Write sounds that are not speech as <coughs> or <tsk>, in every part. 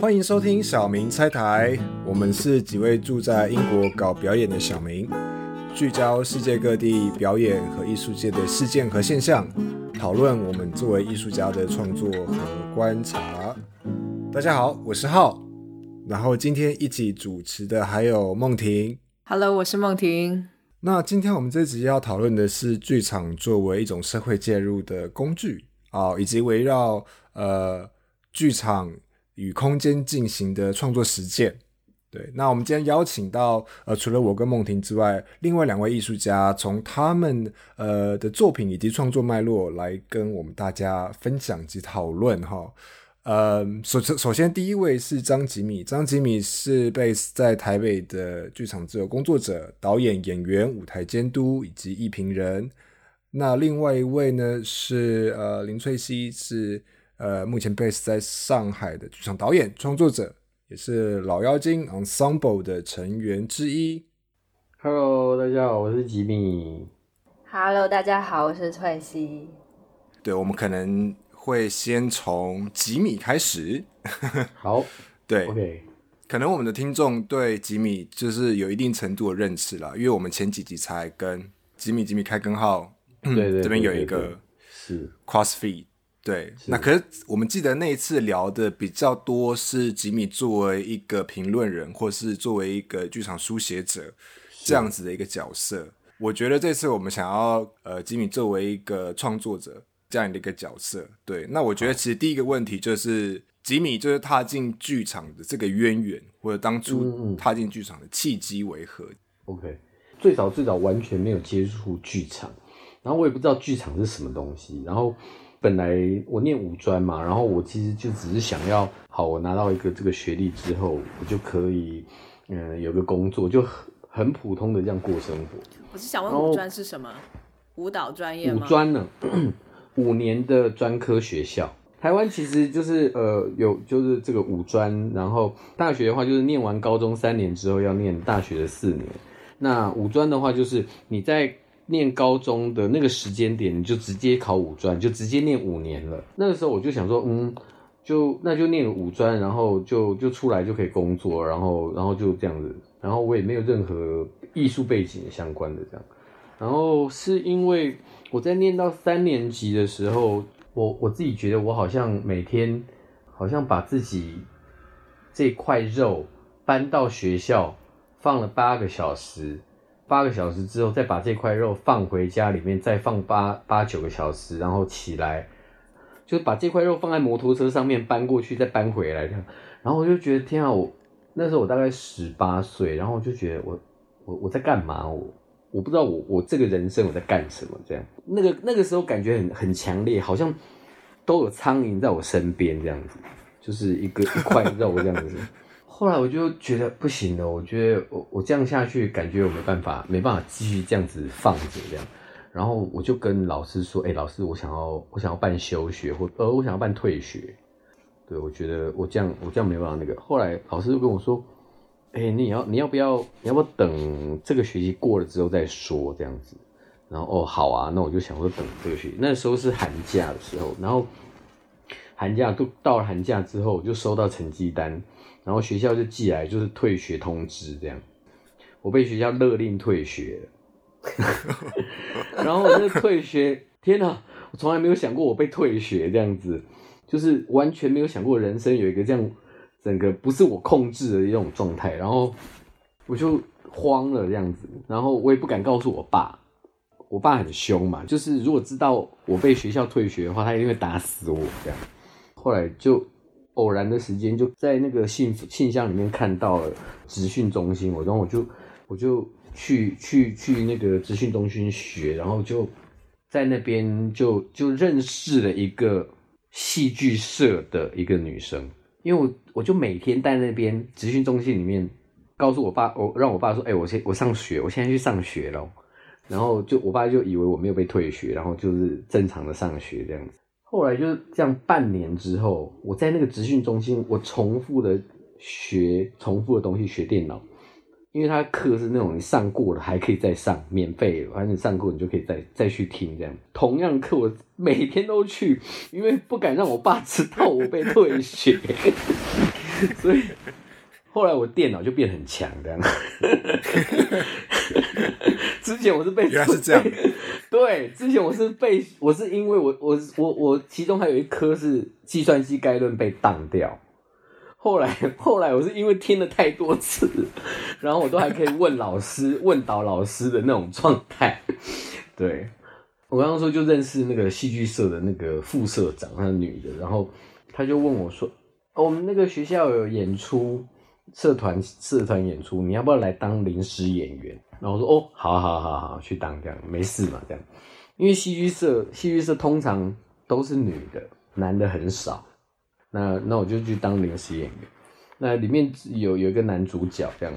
欢迎收听小明猜台，我们是几位住在英国搞表演的小明，聚焦世界各地表演和艺术界的事件和现象，讨论我们作为艺术家的创作和观察。大家好，我是浩，然后今天一起主持的还有梦婷。Hello，我是梦婷。那今天我们这集要讨论的是剧场作为一种社会介入的工具啊、以及围绕呃剧场与空间进行的创作实践。对，那我们今天邀请到呃，除了我跟梦婷之外，另外两位艺术家，从他们呃的作品以及创作脉络来跟我们大家分享及讨论哈。呃，首首先第一位是张吉米，张吉米是 base 在台北的剧场自由工作者、导演、演员、舞台监督以及艺评人。那另外一位呢是呃林翠熙，是呃目前 base 在上海的剧场导演、创作者，也是老妖精 Ensemble 的成员之一。Hello，大家好，我是吉米。Hello，大家好，我是翠西。对，我们可能会先从吉米开始。好 <laughs> 对，OK，可能我们的听众对吉米就是有一定程度的认识了，因为我们前几集才跟吉米吉米开根号，对对对这边有一对对个是 CrossFit。对，那可是我们记得那一次聊的比较多是吉米作为一个评论人，或是作为一个剧场书写者这样子的一个角色。我觉得这次我们想要呃吉米作为一个创作者这样的一个角色。对，那我觉得其实第一个问题就是吉米就是踏进剧场的这个渊源，或者当嗯初嗯踏进剧场的契机为何？OK。最早最早完全没有接触剧场，然后我也不知道剧场是什么东西。然后本来我念五专嘛，然后我其实就只是想要，好，我拿到一个这个学历之后，我就可以嗯有个工作，就很很普通的这样过生活。我是想问五专是什么？舞蹈专业吗？五专呢，五年的专科学校。台湾其实就是呃有就是这个五专，然后大学的话就是念完高中三年之后要念大学的四年。那五专的话就是你在念高中的那个时间点，你就直接考五专，就直接念五年了。那个时候我就想说，嗯，就那就念五专，然后就就出来就可以工作，然后然后就这样子，然后我也没有任何艺术背景相关的这样。然后是因为我在念到三年级的时候，我我自己觉得我好像每天好像把自己这块肉搬到学校放了八个小时，八个小时之后再把这块肉放回家里面，再放八八九个小时，然后起来，就是把这块肉放在摩托车上面搬过去，再搬回来这样。然后我就觉得天啊，我那时候我大概十八岁，然后我就觉得我我我在干嘛我。我不知道我我这个人生我在干什么，这样那个那个时候感觉很很强烈，好像都有苍蝇在我身边这样子，就是一个一块肉这样子。后来我就觉得不行了，我觉得我我这样下去，感觉我没办法没办法继续这样子放着这样。然后我就跟老师说：“哎、老师，我想要我想要办休学，或呃我想要办退学。对我觉得我这样我这样没办法那个。”后来老师就跟我说。哎、你要你要不要你要不要等这个学期过了之后再说这样子？然后哦好啊，那我就想说等这个学期，那时候是寒假的时候，然后寒假都到了寒假之后，我就收到成绩单，然后学校就寄来就是退学通知这样，我被学校勒令退学，<laughs> 然后我就退学，天哪，我从来没有想过我被退学这样子，就是完全没有想过人生有一个这样。整个不是我控制的一种状态，然后我就慌了这样子，然后我也不敢告诉我爸，我爸很凶嘛，就是如果知道我被学校退学的话，他一定会打死我这样。后来就偶然的时间就在那个信信箱里面看到了职训中心，我然后我就我就去去去那个职训中心学，然后就在那边就就认识了一个戏剧社的一个女生。因为我我就每天在那边职训中心里面，告诉我爸，我让我爸说，哎、我先我上学，我现在去上学了。然后就我爸就以为我没有被退学，然后就是正常的上学这样子。后来就是这样，半年之后，我在那个职训中心，我重复的学重复的东西，学电脑，因为他课是那种你上过了还可以再上，免费，反正你上过你就可以再再去听这样。同样课我每天都去，因为不敢让我爸知道我被退学，<laughs> 所以后来我电脑就变很强这样。<laughs> 之前我是被原来是这样，<laughs> 对，之前我是被我是因为我我我我其中还有一科是计算机概论被当掉，后来后来我是因为听了太多次，然后我都还可以问老师 <laughs> 问导老师的那种状态。对我刚刚说就认识那个戏剧社的那个副社长，她是女的，然后他就问我说：“哦，我们那个学校有演出。”社团社团演出，你要不要来当临时演员？然后我说哦，好好好好，去当这样没事嘛，这样。因为戏剧社戏剧社通常都是女的，男的很少。那那我就去当临时演员。那里面有有一个男主角这样，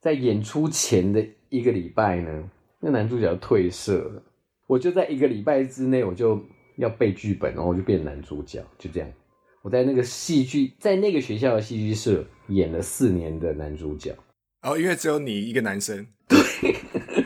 在演出前的一个礼拜呢，那男主角退社了，我就在一个礼拜之内，我就要背剧本，然后我就变男主角，就这样。我在那个戏剧，在那个学校的戏剧社演了四年的男主角。哦，因为只有你一个男生，对，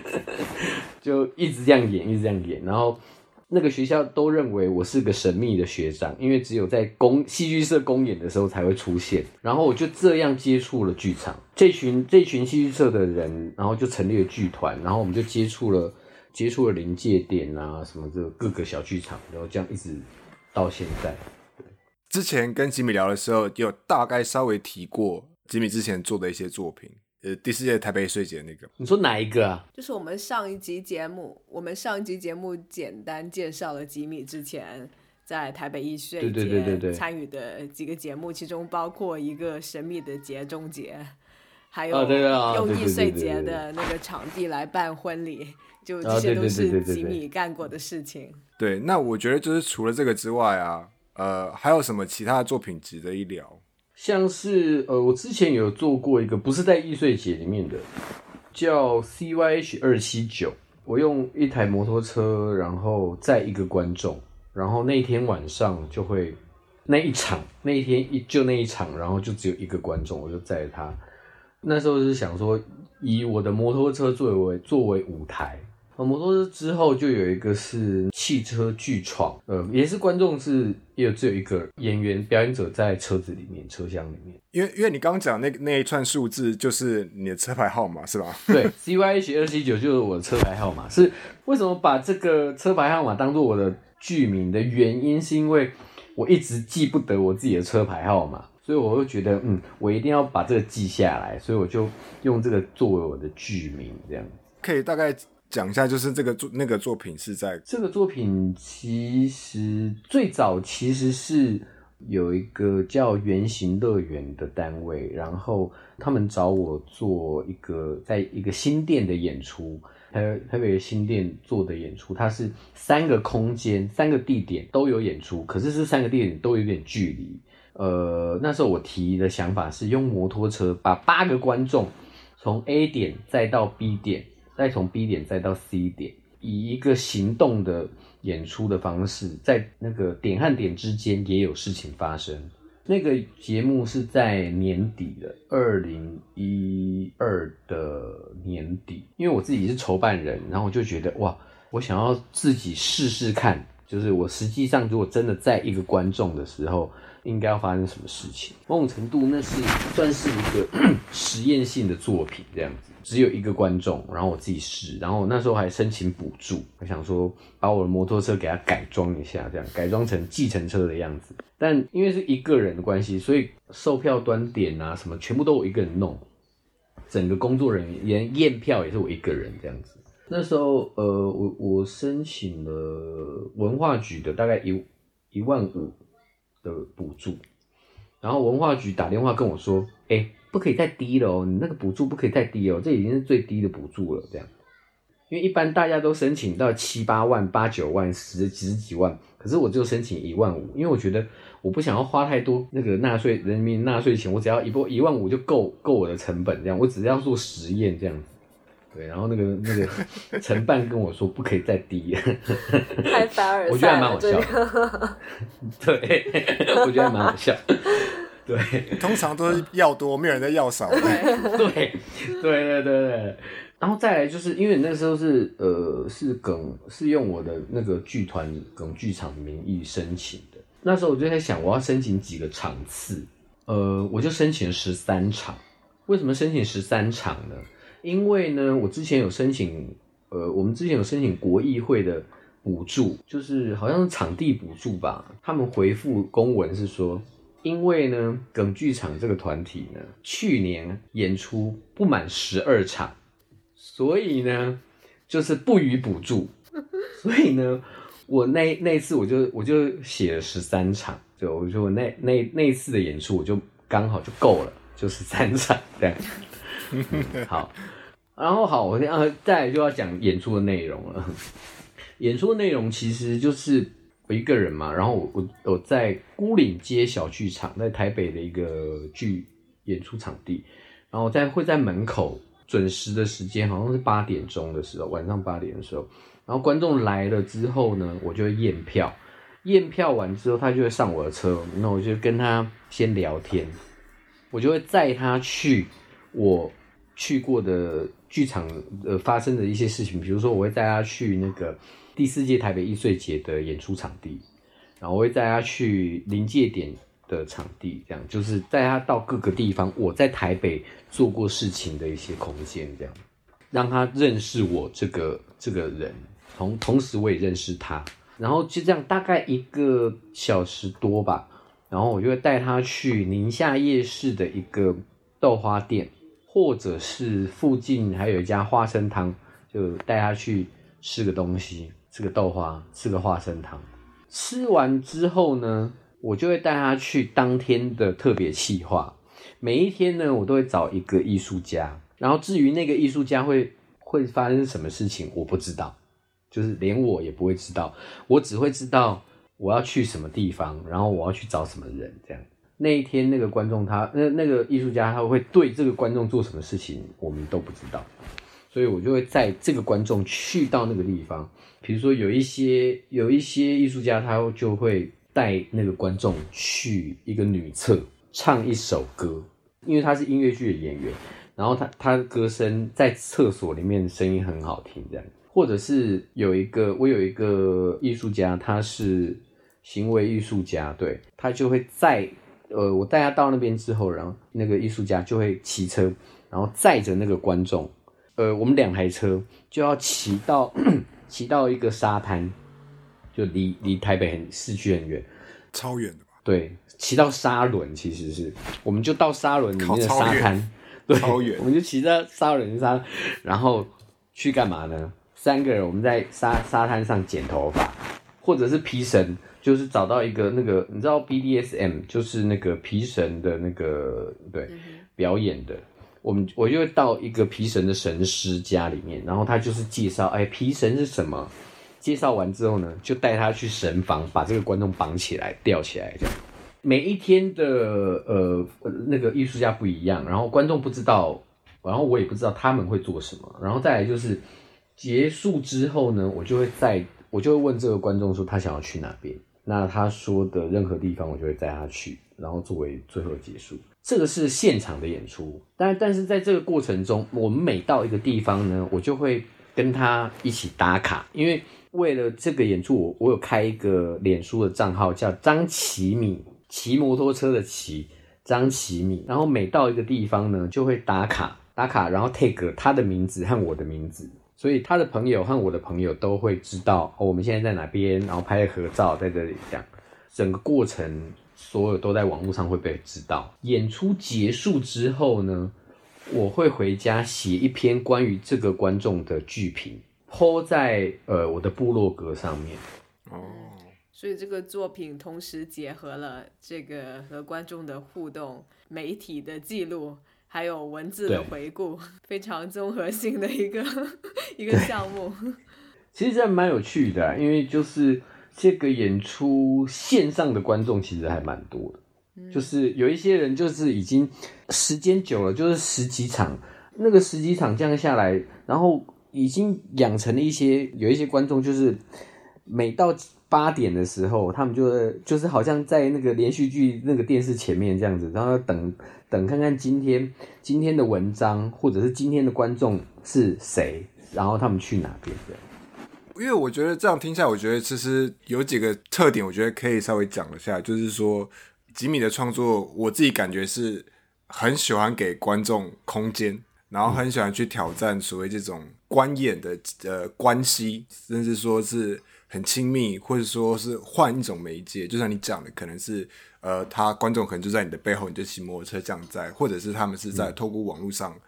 <laughs> 就一直这样演，一直这样演。然后那个学校都认为我是个神秘的学长，因为只有在公戏剧社公演的时候才会出现。然后我就这样接触了剧场，这群这群戏剧社的人，然后就成立了剧团，然后我们就接触了接触了临界点啊什么这各个小剧场，然后这样一直到现在。之前跟吉米聊的时候，有大概稍微提过吉米之前做的一些作品。呃，第四届台北税节那个，你说哪一个啊？就是我们上一集节目，我们上一集节目简单介绍了吉米之前在台北艺税节参与的几个节目，其中包括一个神秘的节中节，还有用易碎节的那个场地来办婚礼，就这些都是吉米干过的事情。对，那我觉得就是除了这个之外啊。呃，还有什么其他的作品值得一聊？像是呃，我之前有做过一个，不是在易碎节里面的，叫 CYH 二七九。我用一台摩托车，然后载一个观众，然后那天晚上就会那一场，那一天一就那一场，然后就只有一个观众，我就载他。那时候是想说，以我的摩托车作为作为舞台。摩托车之后就有一个是汽车巨闯，呃，也是观众是也有只有一个演员表演者在车子里面车厢里面，因为因为你刚刚讲那那一串数字就是你的车牌号码是吧？<laughs> 对，C Y H 二七九就是我的车牌号码。是为什么把这个车牌号码当做我的剧名的原因，是因为我一直记不得我自己的车牌号码，所以我会觉得嗯，我一定要把这个记下来，所以我就用这个作为我的剧名，这样可以大概。讲一下，就是这个作那个作品是在这个作品其实最早其实是有一个叫圆形乐园的单位，然后他们找我做一个在一个新店的演出，台台北新店做的演出，它是三个空间、三个地点都有演出，可是这三个地点都有点距离。呃，那时候我提的想法是用摩托车把八个观众从 A 点再到 B 点。再从 B 点再到 C 点，以一个行动的演出的方式，在那个点和点之间也有事情发生。那个节目是在年底的二零一二的年底，因为我自己是筹办人，然后我就觉得哇，我想要自己试试看，就是我实际上如果真的在一个观众的时候，应该要发生什么事情。某种程度，那是算是一个 <clears throat> 实验性的作品，这样子。只有一个观众，然后我自己试，然后那时候还申请补助，我想说把我的摩托车给它改装一下，这样改装成计程车的样子。但因为是一个人的关系，所以售票端点啊什么全部都我一个人弄，整个工作人员连验票也是我一个人这样子。那时候呃，我我申请了文化局的大概一一万五的补助，然后文化局打电话跟我说，哎。不可以太低了哦，你那个补助不可以太低哦，这已经是最低的补助了。这样，因为一般大家都申请到七八万、八九万、十十几万，可是我就申请一万五，因为我觉得我不想要花太多那个纳税人民纳税钱，我只要一波一万五就够够我的成本，这样我只要做实验这样子。对，然后那个那个 <laughs> 承办跟我说不可以再低，<laughs> 太凡尔赛，我觉得还蛮好笑。<laughs> 对，我觉得还蛮好笑。对，通常都是要多，没有人在要少。对，对，对，对，对。然后再来就是因为那时候是呃是梗是用我的那个剧团梗剧场名义申请的，那时候我就在想我要申请几个场次，呃，我就申请了十三场。为什么申请十三场呢？因为呢，我之前有申请，呃，我们之前有申请国议会的补助，就是好像是场地补助吧。他们回复公文是说，因为呢，梗剧场这个团体呢，去年演出不满十二场，所以呢，就是不予补助。<laughs> 所以呢，我那那次我就我就写了十三场，就我说那那那次的演出我就刚好就够了。就是三场这样，<laughs> 好，然后好，我现再来就要讲演出的内容了。<laughs> 演出的内容其实就是我一个人嘛，然后我我我在孤岭街小剧场，在台北的一个剧演出场地，然后在会在门口准时的时间，好像是八点钟的时候，晚上八点的时候，然后观众来了之后呢，我就会验票，验票完之后，他就会上我的车，那我就跟他先聊天。我就会载他去我去过的剧场，呃，发生的一些事情。比如说，我会带他去那个第四届台北艺穗节的演出场地，然后我会带他去临界点的场地，这样就是带他到各个地方我在台北做过事情的一些空间，这样让他认识我这个这个人，同同时我也认识他，然后就这样大概一个小时多吧。然后我就会带他去宁夏夜市的一个豆花店，或者是附近还有一家花生汤，就带他去吃个东西，吃个豆花，吃个花生汤。吃完之后呢，我就会带他去当天的特别企划。每一天呢，我都会找一个艺术家，然后至于那个艺术家会会发生什么事情，我不知道，就是连我也不会知道，我只会知道。我要去什么地方，然后我要去找什么人，这样那一天那个观众他那那个艺术家他会对这个观众做什么事情，我们都不知道，所以我就会在这个观众去到那个地方，比如说有一些有一些艺术家他就会带那个观众去一个女厕唱一首歌，因为他是音乐剧的演员，然后他他的歌声在厕所里面声音很好听，这样，或者是有一个我有一个艺术家他是。行为艺术家，对他就会在，呃，我带他到那边之后，然后那个艺术家就会骑车，然后载着那个观众，呃，我们两台车就要骑到骑到一个沙滩，就离离台北很市区很远，超远的吧？对，骑到沙轮其实是，我们就到沙轮里面的沙滩，超远，我们就骑在沙轮沙，然后去干嘛呢？三个人我们在沙沙滩上剪头发，或者是披绳。就是找到一个那个，你知道 BDSM 就是那个皮神的那个对表演的，我们我就会到一个皮神的神师家里面，然后他就是介绍，哎，皮神是什么？介绍完之后呢，就带他去神房，把这个观众绑起来，吊起来，这样。每一天的呃那个艺术家不一样，然后观众不知道，然后我也不知道他们会做什么，然后再来就是结束之后呢，我就会在，我就会问这个观众说他想要去哪边。那他说的任何地方，我就会带他去，然后作为最后结束。这个是现场的演出，但但是在这个过程中，我们每到一个地方呢，我就会跟他一起打卡，因为为了这个演出，我我有开一个脸书的账号，叫张奇米，骑摩托车的骑，张奇米。然后每到一个地方呢，就会打卡打卡，然后 take 他的名字和我的名字。所以他的朋友和我的朋友都会知道哦，我们现在在哪边，然后拍合照在这里，这样整个过程所有都在网络上会被知道。演出结束之后呢，我会回家写一篇关于这个观众的剧评，抛在呃我的部落格上面。哦，所以这个作品同时结合了这个和观众的互动、媒体的记录。还有文字的回顾，非常综合性的一个一个项目。<laughs> 其实这蛮有趣的，因为就是这个演出线上的观众其实还蛮多的，就是有一些人就是已经时间久了，就是十几场，那个十几场这样下来，然后已经养成了一些有一些观众，就是每到八点的时候，他们就就是好像在那个连续剧那个电视前面这样子，然后等等看看今天今天的文章或者是今天的观众是谁，然后他们去哪边这样。因为我觉得这样听下来，我觉得其实有几个特点，我觉得可以稍微讲一下，就是说吉米的创作，我自己感觉是很喜欢给观众空间。然后很喜欢去挑战所谓这种观演的呃关系，甚至说是很亲密，或者说是换一种媒介。就像你讲的，可能是呃，他观众可能就在你的背后，你就骑摩托车这样在，或者是他们是在透过网络上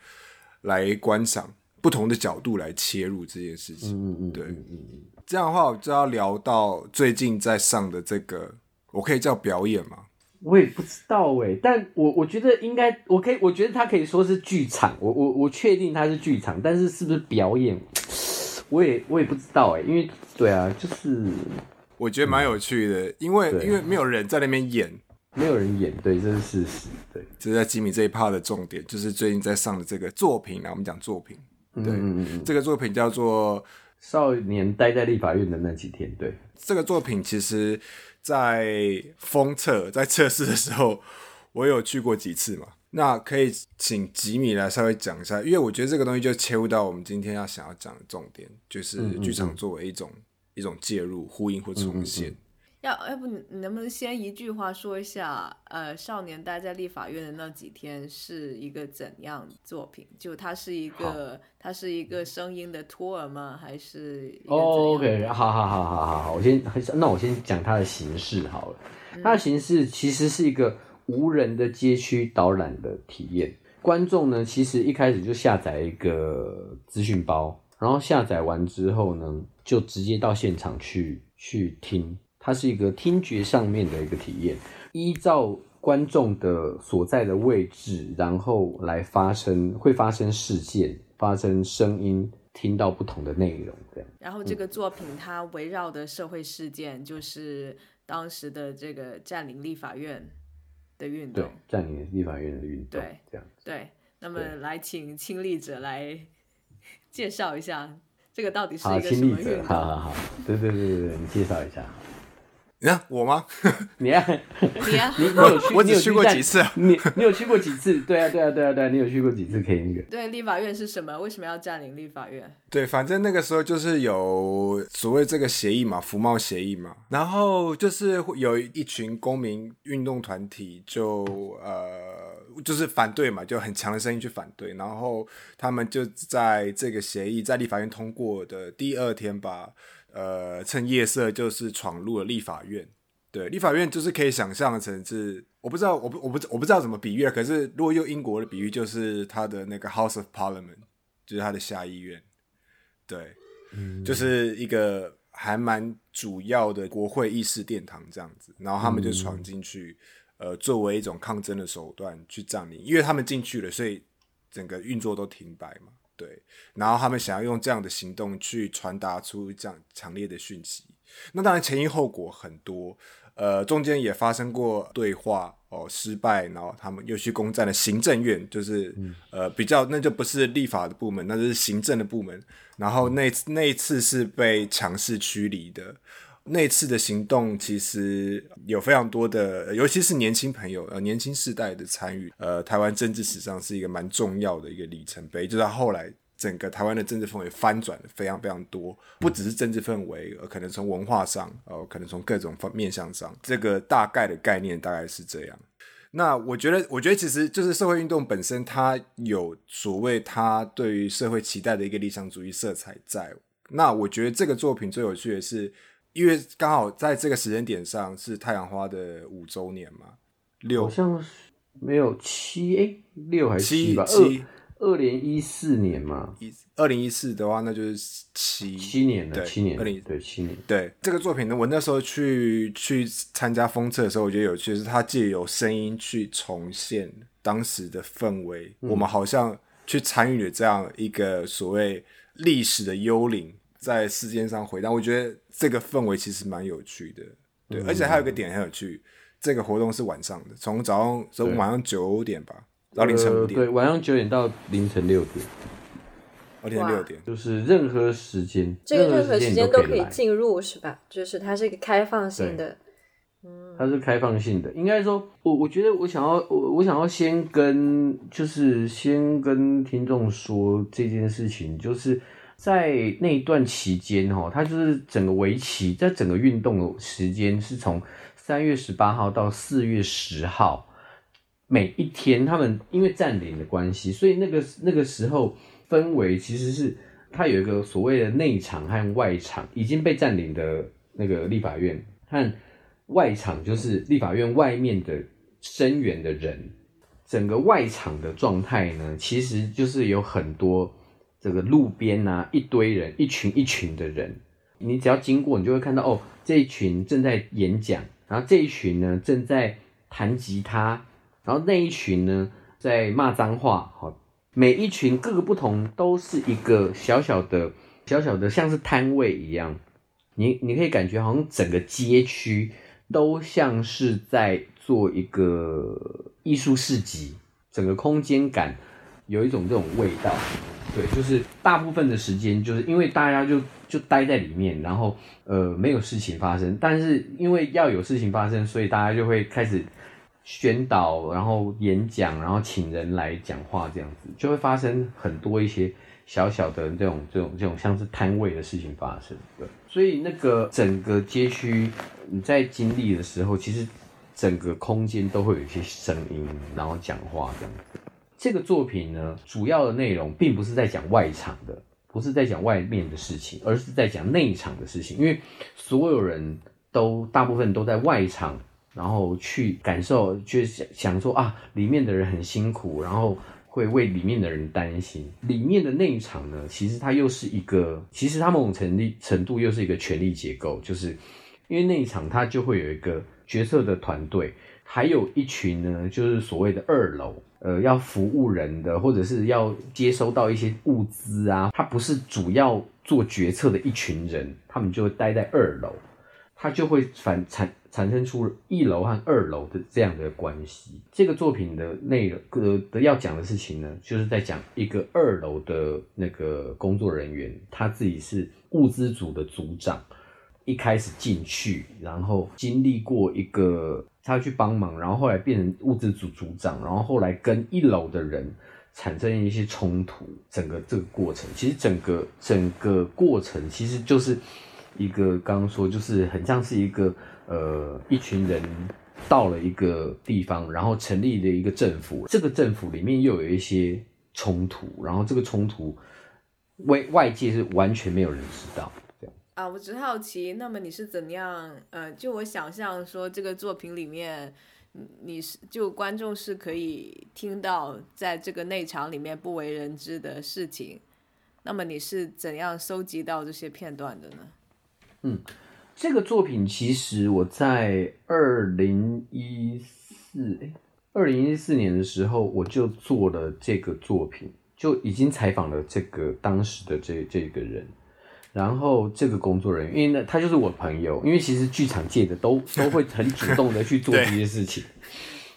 来观赏不同的角度来切入这件事情。嗯嗯，对，嗯嗯，这样的话我就要聊到最近在上的这个，我可以叫表演吗？我也不知道哎，但我我觉得应该，我可以，我觉得他可以说是剧场，我我我确定他是剧场，但是是不是表演，我也我也不知道哎，因为对啊，就是我觉得蛮有趣的，因为因为没有人在那边演，没有人演，对，这是事实，对，这是在吉米这一 part 的重点，就是最近在上的这个作品啊，我们讲作品，对，嗯嗯这个作品叫做《少年待在立法院的那几天》，对，这个作品其实。在封测在测试的时候，我有去过几次嘛？那可以请吉米来稍微讲一下，因为我觉得这个东西就切入到我们今天要想要讲的重点，就是剧场作为一种一种介入、呼应或重现。要要不你能不能先一句话说一下？呃，少年待在立法院的那几天是一个怎样作品？就它是一个它是一个声音的托儿吗？还是？OK，好好好好好好，我先那我先讲它的形式好了。它的形式其实是一个无人的街区导览的体验。观众呢，其实一开始就下载一个资讯包，然后下载完之后呢，就直接到现场去去听。它是一个听觉上面的一个体验，依照观众的所在的位置，然后来发生，会发生事件，发生声音，听到不同的内容，这样。然后这个作品它围绕的社会事件就是当时的这个占领立法院的运动，占领立法院的运动，对，这样。对，那么来请亲历者来 <laughs> 介绍一下这个到底是一个什么运动？好好好，对对对对对，你介绍一下。你看我吗？<laughs> 你啊，<laughs> 你啊，<laughs> 你有去？我只去过几次。你你有去过几次？对啊，对啊，对啊，对啊，你有去过几次？可以那个。对，立法院是什么？为什么要占领立法院？对，反正那个时候就是有所谓这个协议嘛，服贸协议嘛。然后就是有一群公民运动团体，就呃，就是反对嘛，就很强的声音去反对。然后他们就在这个协议在立法院通过的第二天吧。呃，趁夜色就是闯入了立法院。对，立法院就是可以想象成是，我不知道，我不，我不，我不知道怎么比喻。可是如果用英国的比喻，就是他的那个 House of Parliament，就是他的下议院。对，就是一个还蛮主要的国会议事殿堂这样子。然后他们就闯进去，呃，作为一种抗争的手段去占领，因为他们进去了，所以整个运作都停摆嘛。对，然后他们想要用这样的行动去传达出这样强烈的讯息，那当然前因后果很多，呃，中间也发生过对话哦失败，然后他们又去攻占了行政院，就是呃比较那就不是立法的部门，那就是行政的部门，然后那那一次是被强势驱离的。那次的行动其实有非常多的，尤其是年轻朋友呃年轻世代的参与，呃，台湾政治史上是一个蛮重要的一个里程碑。就是后来整个台湾的政治氛围翻转的非常非常多，不只是政治氛围，呃，可能从文化上，呃，可能从各种方面向上，这个大概的概念大概是这样。那我觉得，我觉得其实就是社会运动本身，它有所谓它对于社会期待的一个理想主义色彩在。那我觉得这个作品最有趣的是。因为刚好在这个时间点上是太阳花的五周年嘛，六。好像是没有七哎六还是七吧？二二零一四年嘛，一二零一四的话那就是七。七年了，七年二零对七年。对这个作品呢，我那时候去去参加封测的时候，我觉得有趣是它借由声音去重现当时的氛围，我们好像去参与了这样一个所谓历史的幽灵。在世间上回荡，我觉得这个氛围其实蛮有趣的，对，而且还有一个点很有趣，这个活动是晚上的，从早上从晚上九点吧，到凌晨五点。对，晚上九点到凌晨六点。凌晨六点，就是任何时间，这个任何时间都可以进入，是吧？就是它是一个开放性的。嗯，它是开放性的。应该说，我我觉得我想要我我想要先跟就是先跟听众说这件事情，就是在那一段期间哈，它就是整个围棋在整个运动的时间是从三月十八号到四月十号，每一天他们因为占领的关系，所以那个那个时候氛围其实是它有一个所谓的内场和外场已经被占领的那个立法院和。外场就是立法院外面的声援的人，整个外场的状态呢，其实就是有很多这个路边啊，一堆人，一群一群的人，你只要经过，你就会看到哦，这一群正在演讲，然后这一群呢正在弹吉他，然后那一群呢在骂脏话，好，每一群各个不同，都是一个小小的、小小的，像是摊位一样，你你可以感觉好像整个街区。都像是在做一个艺术市集，整个空间感有一种这种味道。对，就是大部分的时间，就是因为大家就就待在里面，然后呃没有事情发生。但是因为要有事情发生，所以大家就会开始宣导，然后演讲，然后请人来讲话，这样子就会发生很多一些小小的这种这种这种像是摊位的事情发生。对，所以那个整个街区。你在经历的时候，其实整个空间都会有一些声音，然后讲话这样子。这个作品呢，主要的内容并不是在讲外场的，不是在讲外面的事情，而是在讲内场的事情。因为所有人都大部分都在外场，然后去感受，就想想说啊，里面的人很辛苦，然后会为里面的人担心。里面的内场呢，其实它又是一个，其实它某种程度程度又是一个权力结构，就是。因为那一场它就会有一个角色的团队，还有一群呢，就是所谓的二楼，呃，要服务人的，或者是要接收到一些物资啊，他不是主要做决策的一群人，他们就会待在二楼，他就会反产产生出一楼和二楼的这样的关系。这个作品的内容的要讲的事情呢，就是在讲一个二楼的那个工作人员，他自己是物资组的组长。一开始进去，然后经历过一个他去帮忙，然后后来变成物资组组长，然后后来跟一楼的人产生一些冲突。整个这个过程，其实整个整个过程其实就是一个刚刚说，就是很像是一个呃一群人到了一个地方，然后成立了一个政府。这个政府里面又有一些冲突，然后这个冲突外外界是完全没有人知道。啊，我只好奇，那么你是怎样？呃，就我想象说，这个作品里面，你是就观众是可以听到在这个内场里面不为人知的事情，那么你是怎样收集到这些片段的呢？嗯，这个作品其实我在二零一四，二零一四年的时候我就做了这个作品，就已经采访了这个当时的这这个人。然后这个工作人员，因为呢，他就是我朋友，因为其实剧场界的都 <laughs> 都会很主动的去做这些事情。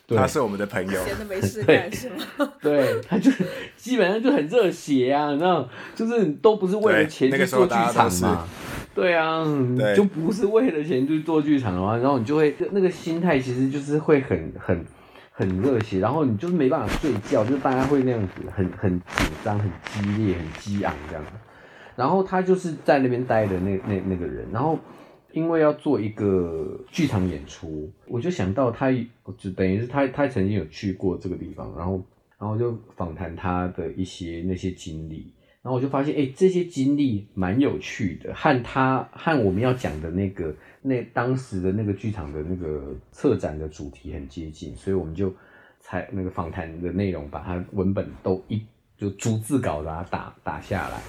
对他是我们的朋友，闲的没事干是吗？对，他就基本上就很热血啊，你知道，就是都不是为了钱去做剧场嘛。对啊，就不是为了钱去做剧场的话，然后你就会那个心态其实就是会很很很热血，然后你就是没办法睡觉，就大家会那样子很很紧张、很激烈、很激昂这样子。然后他就是在那边待的那那那个人，然后因为要做一个剧场演出，我就想到他，就等于是他他曾经有去过这个地方，然后然后就访谈他的一些那些经历，然后我就发现，哎，这些经历蛮有趣的，和他和我们要讲的那个那当时的那个剧场的那个策展的主题很接近，所以我们就才那个访谈的内容把它文本都一就逐字稿把它打打下来。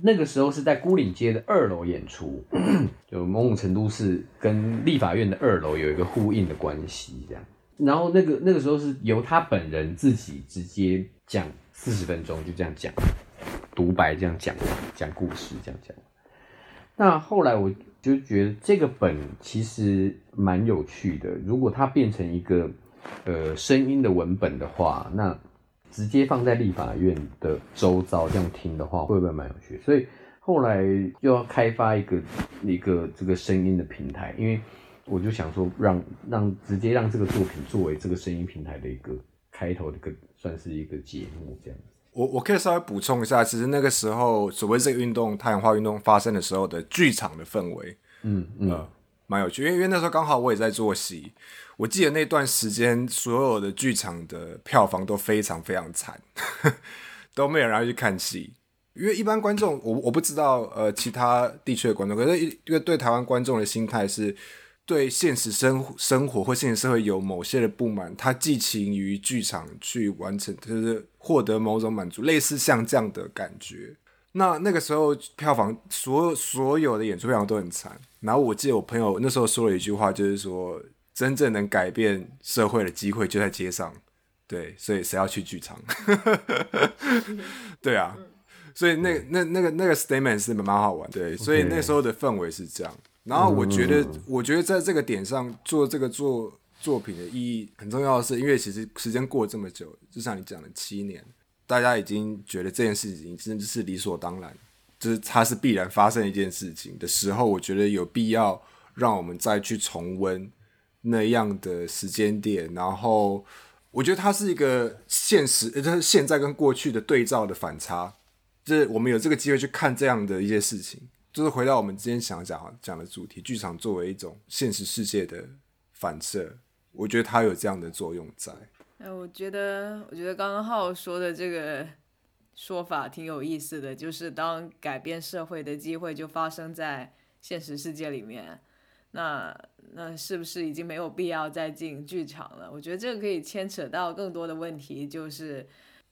那个时候是在孤岭街的二楼演出，<clears throat> 就某种程度是跟立法院的二楼有一个呼应的关系，这样。然后那个那个时候是由他本人自己直接讲四十分钟，就这样讲独白，这样讲讲故事，这样讲。那后来我就觉得这个本其实蛮有趣的，如果它变成一个呃声音的文本的话，那直接放在立法院的周遭这样听的话，会不会蛮有趣？所以后来又要开发一个一个这个声音的平台，因为我就想说，让让直接让这个作品作为这个声音平台的一个开头的一个算是一个节目这样子。我我可以稍微补充一下，其实那个时候所谓这个运动太阳花运动发生的时候的剧场的氛围，嗯嗯，蛮有趣，因为因为那时候刚好我也在做戏。我记得那段时间，所有的剧场的票房都非常非常惨，<laughs> 都没有人要去看戏。因为一般观众，我我不知道，呃，其他地区的观众，可是因为对台湾观众的心态是对现实生生活或现实社会有某些的不满，他寄情于剧场去完成，就是获得某种满足，类似像这样的感觉。那那个时候票房，所有所有的演出票房都很惨。然后我记得我朋友那时候说了一句话，就是说。真正能改变社会的机会就在街上，对，所以谁要去剧场？<laughs> 对啊，所以那那那个那个 statement 是蛮好玩，对，所以那时候的氛围是这样。然后我觉得，我觉得在这个点上做这个做作品的意义很重要的是，因为其实时间过了这么久，就像你讲的七年，大家已经觉得这件事情真的是理所当然，就是它是必然发生一件事情的时候，我觉得有必要让我们再去重温。那样的时间点，然后我觉得它是一个现实，呃，是现在跟过去的对照的反差，就是我们有这个机会去看这样的一些事情，就是回到我们之前想讲讲的主题，剧场作为一种现实世界的反射，我觉得它有这样的作用在。哎，我觉得，我觉得刚刚浩说的这个说法挺有意思的，就是当改变社会的机会就发生在现实世界里面。那那是不是已经没有必要再进剧场了？我觉得这个可以牵扯到更多的问题，就是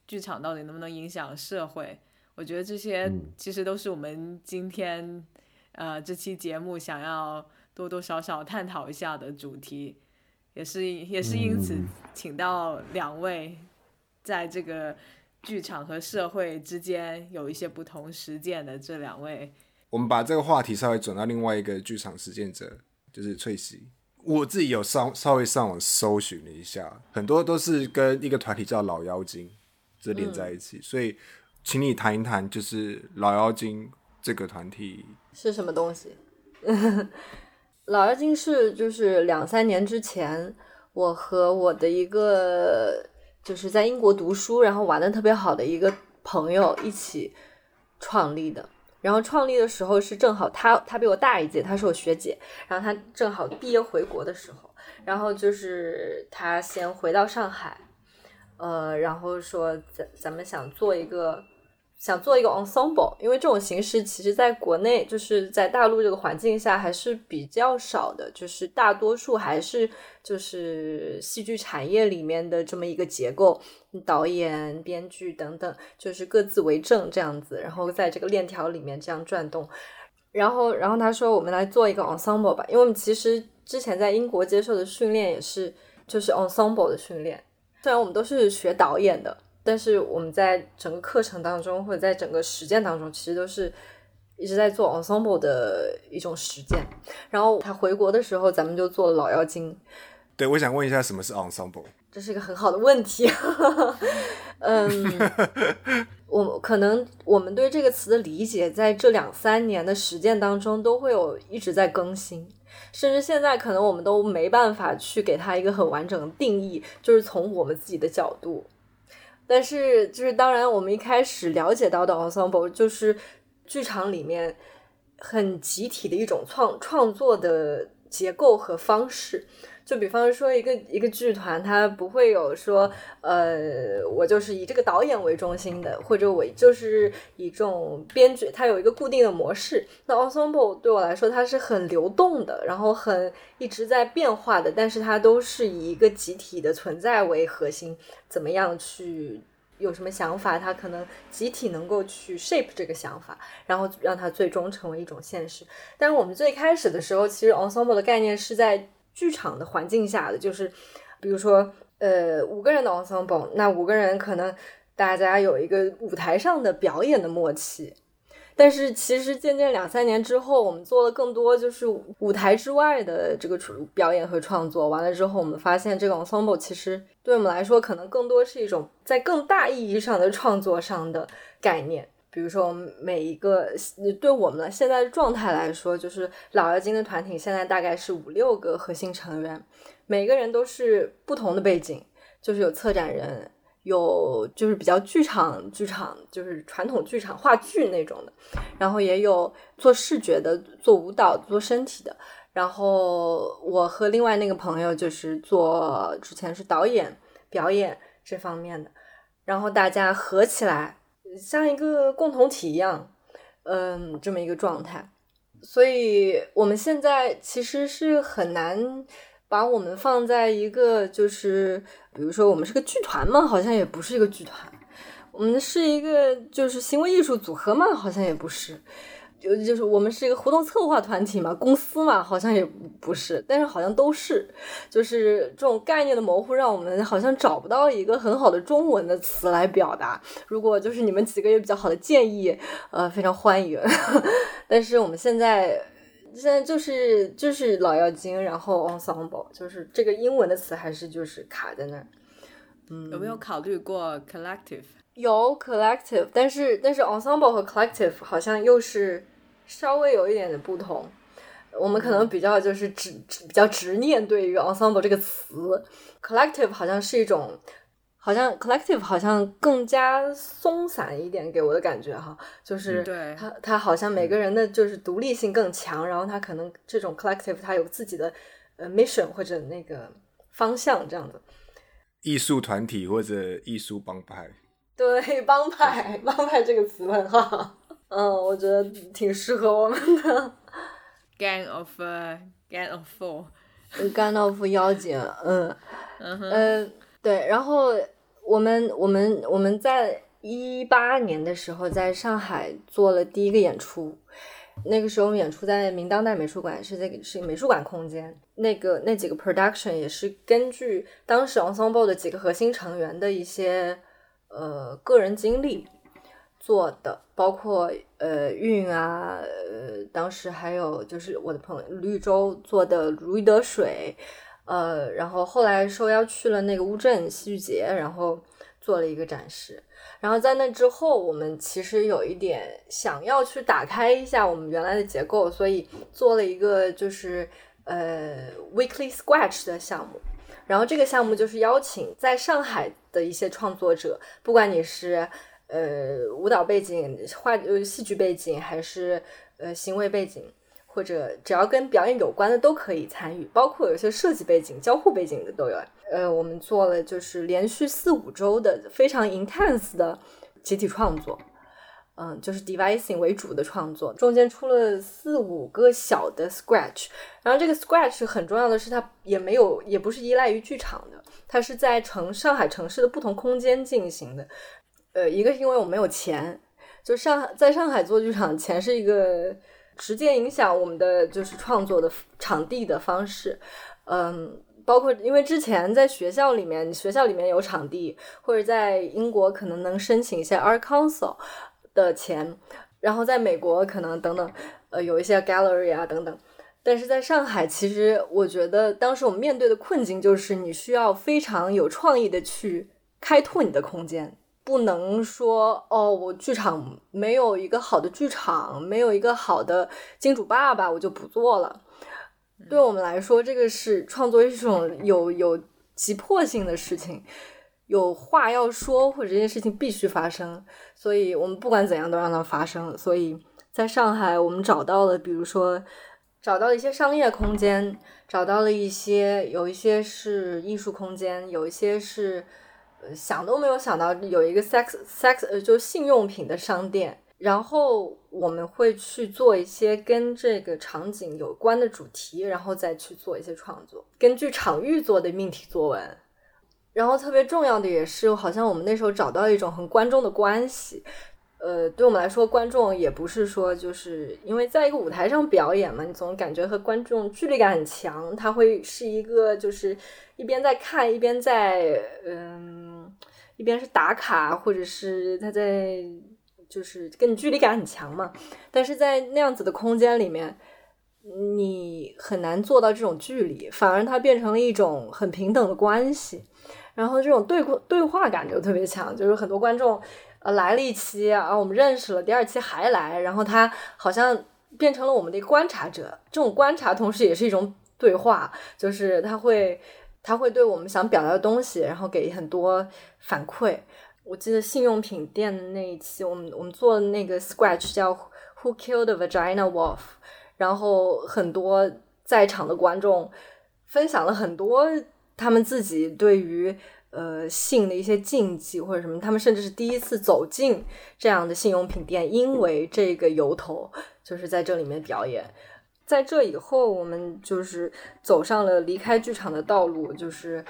剧场到底能不能影响社会？我觉得这些其实都是我们今天呃这期节目想要多多少少探讨一下的主题，也是也是因此请到两位在这个剧场和社会之间有一些不同实践的这两位。我们把这个话题稍微转到另外一个剧场实践者。就是翠西，我自己有上稍微上网搜寻了一下，很多都是跟一个团体叫老妖精这连在一起，所以请你谈一谈，就是老妖精这个团体是什么东西？老妖精是就是两三年之前，我和我的一个就是在英国读书，然后玩的特别好的一个朋友一起创立的。然后创立的时候是正好他他比我大一届，他是我学姐。然后他正好毕业回国的时候，然后就是他先回到上海，呃，然后说咱咱们想做一个。想做一个 ensemble，因为这种形式其实在国内就是在大陆这个环境下还是比较少的，就是大多数还是就是戏剧产业里面的这么一个结构，导演、编剧等等，就是各自为政这样子，然后在这个链条里面这样转动。然后，然后他说我们来做一个 ensemble 吧，因为我们其实之前在英国接受的训练也是就是 ensemble 的训练，虽然我们都是学导演的。但是我们在整个课程当中，或者在整个实践当中，其实都是一直在做 ensemble 的一种实践。然后他回国的时候，咱们就做了老妖精。对，我想问一下，什么是 ensemble？这是一个很好的问题。<laughs> 嗯，<laughs> 我可能我们对这个词的理解，在这两三年的实践当中，都会有一直在更新，甚至现在可能我们都没办法去给它一个很完整的定义，就是从我们自己的角度。但是，就是当然，我们一开始了解到的 ensemble 就是剧场里面很集体的一种创创作的结构和方式。就比方说，一个一个剧团，它不会有说，呃，我就是以这个导演为中心的，或者我就是以这种编剧，它有一个固定的模式。那 ensemble 对我来说，它是很流动的，然后很一直在变化的，但是它都是以一个集体的存在为核心。怎么样去有什么想法，它可能集体能够去 shape 这个想法，然后让它最终成为一种现实。但是我们最开始的时候，其实 ensemble 的概念是在。剧场的环境下的，就是比如说，呃，五个人的 ensemble，那五个人可能大家有一个舞台上的表演的默契，但是其实渐渐两三年之后，我们做了更多就是舞台之外的这个表演和创作。完了之后，我们发现这个 ensemble 其实对我们来说，可能更多是一种在更大意义上的创作上的概念。比如说，每一个对我们现在的状态来说，就是老妖精的团体现在大概是五六个核心成员，每个人都是不同的背景，就是有策展人。有就是比较剧场剧场，就是传统剧场话剧那种的，然后也有做视觉的、做舞蹈、做身体的。然后我和另外那个朋友就是做之前是导演、表演这方面的。然后大家合起来像一个共同体一样，嗯，这么一个状态。所以我们现在其实是很难。把我们放在一个就是，比如说我们是个剧团嘛，好像也不是一个剧团；我们是一个就是行为艺术组合嘛，好像也不是；就就是我们是一个活动策划团体嘛，公司嘛，好像也不是。但是好像都是，就是这种概念的模糊，让我们好像找不到一个很好的中文的词来表达。如果就是你们几个有比较好的建议，呃，非常欢迎。<laughs> 但是我们现在。现在就是就是老妖精，然后 ensemble，就是这个英文的词还是就是卡在那儿。嗯，有没有考虑过 collective？有 collective，但是但是 ensemble 和 collective 好像又是稍微有一点点不同。我们可能比较就是执比较执念对于 ensemble 这个词，collective 好像是一种。好像 collective 好像更加松散一点，给我的感觉哈，就是对它它好像每个人的就是独立性更强，然后它可能这种 collective 它有自己的呃 mission 或者那个方向这样子。艺术团体或者艺术帮派。对，帮派帮派这个词很好，嗯，我觉得挺适合我们的。Gang of gang of four，gang of 妖精，嗯嗯。对，然后我们我们我们在一八年的时候在上海做了第一个演出，那个时候演出在明当代美术馆，是在是美术馆空间。那个那几个 production 也是根据当时 ensemble 的几个核心成员的一些呃个人经历做的，包括呃韵啊，呃当时还有就是我的朋友绿洲做的如鱼得水。呃，然后后来受邀去了那个乌镇戏剧节，然后做了一个展示。然后在那之后，我们其实有一点想要去打开一下我们原来的结构，所以做了一个就是呃 weekly scratch 的项目。然后这个项目就是邀请在上海的一些创作者，不管你是呃舞蹈背景、画呃戏剧背景，还是呃行为背景。或者只要跟表演有关的都可以参与，包括有些设计背景、交互背景的都有。呃，我们做了就是连续四五周的非常 intense 的集体创作，嗯，就是 devising 为主的创作，中间出了四五个小的 scratch。然后这个 scratch 很重要的是，它也没有，也不是依赖于剧场的，它是在城上海城市的不同空间进行的。呃，一个是因为我没有钱，就上在上海做剧场，钱是一个。直接影响我们的就是创作的场地的方式，嗯，包括因为之前在学校里面，学校里面有场地，或者在英国可能能申请一些 Art Council 的钱，然后在美国可能等等，呃，有一些 Gallery 啊等等，但是在上海，其实我觉得当时我们面对的困境就是你需要非常有创意的去开拓你的空间。不能说哦，我剧场没有一个好的剧场，没有一个好的金主爸爸，我就不做了。对我们来说，这个是创作一种有有急迫性的事情，有话要说，或者这件事情必须发生，所以我们不管怎样都让它发生。所以在上海，我们找到了，比如说找到了一些商业空间，找到了一些有一些是艺术空间，有一些是。想都没有想到有一个 sex sex 呃，就性用品的商店，然后我们会去做一些跟这个场景有关的主题，然后再去做一些创作，根据场域做的命题作文。然后特别重要的也是，好像我们那时候找到一种很观众的关系。呃，对我们来说，观众也不是说就是因为在一个舞台上表演嘛，你总感觉和观众距离感很强，他会是一个就是一边在看，一边在嗯，一边是打卡，或者是他在就是跟你距离感很强嘛。但是在那样子的空间里面，你很难做到这种距离，反而它变成了一种很平等的关系。然后这种对对话感就特别强，就是很多观众呃来了一期啊，我们认识了，第二期还来，然后他好像变成了我们的一个观察者。这种观察同时也是一种对话，就是他会他会对我们想表达的东西，然后给很多反馈。我记得信用品店的那一期，我们我们做的那个 scratch 叫 Who Killed the Vagina Wolf，然后很多在场的观众分享了很多他们自己对于呃性的一些禁忌或者什么，他们甚至是第一次走进这样的信用品店，因为这个由头就是在这里面表演。在这以后，我们就是走上了离开剧场的道路，就是。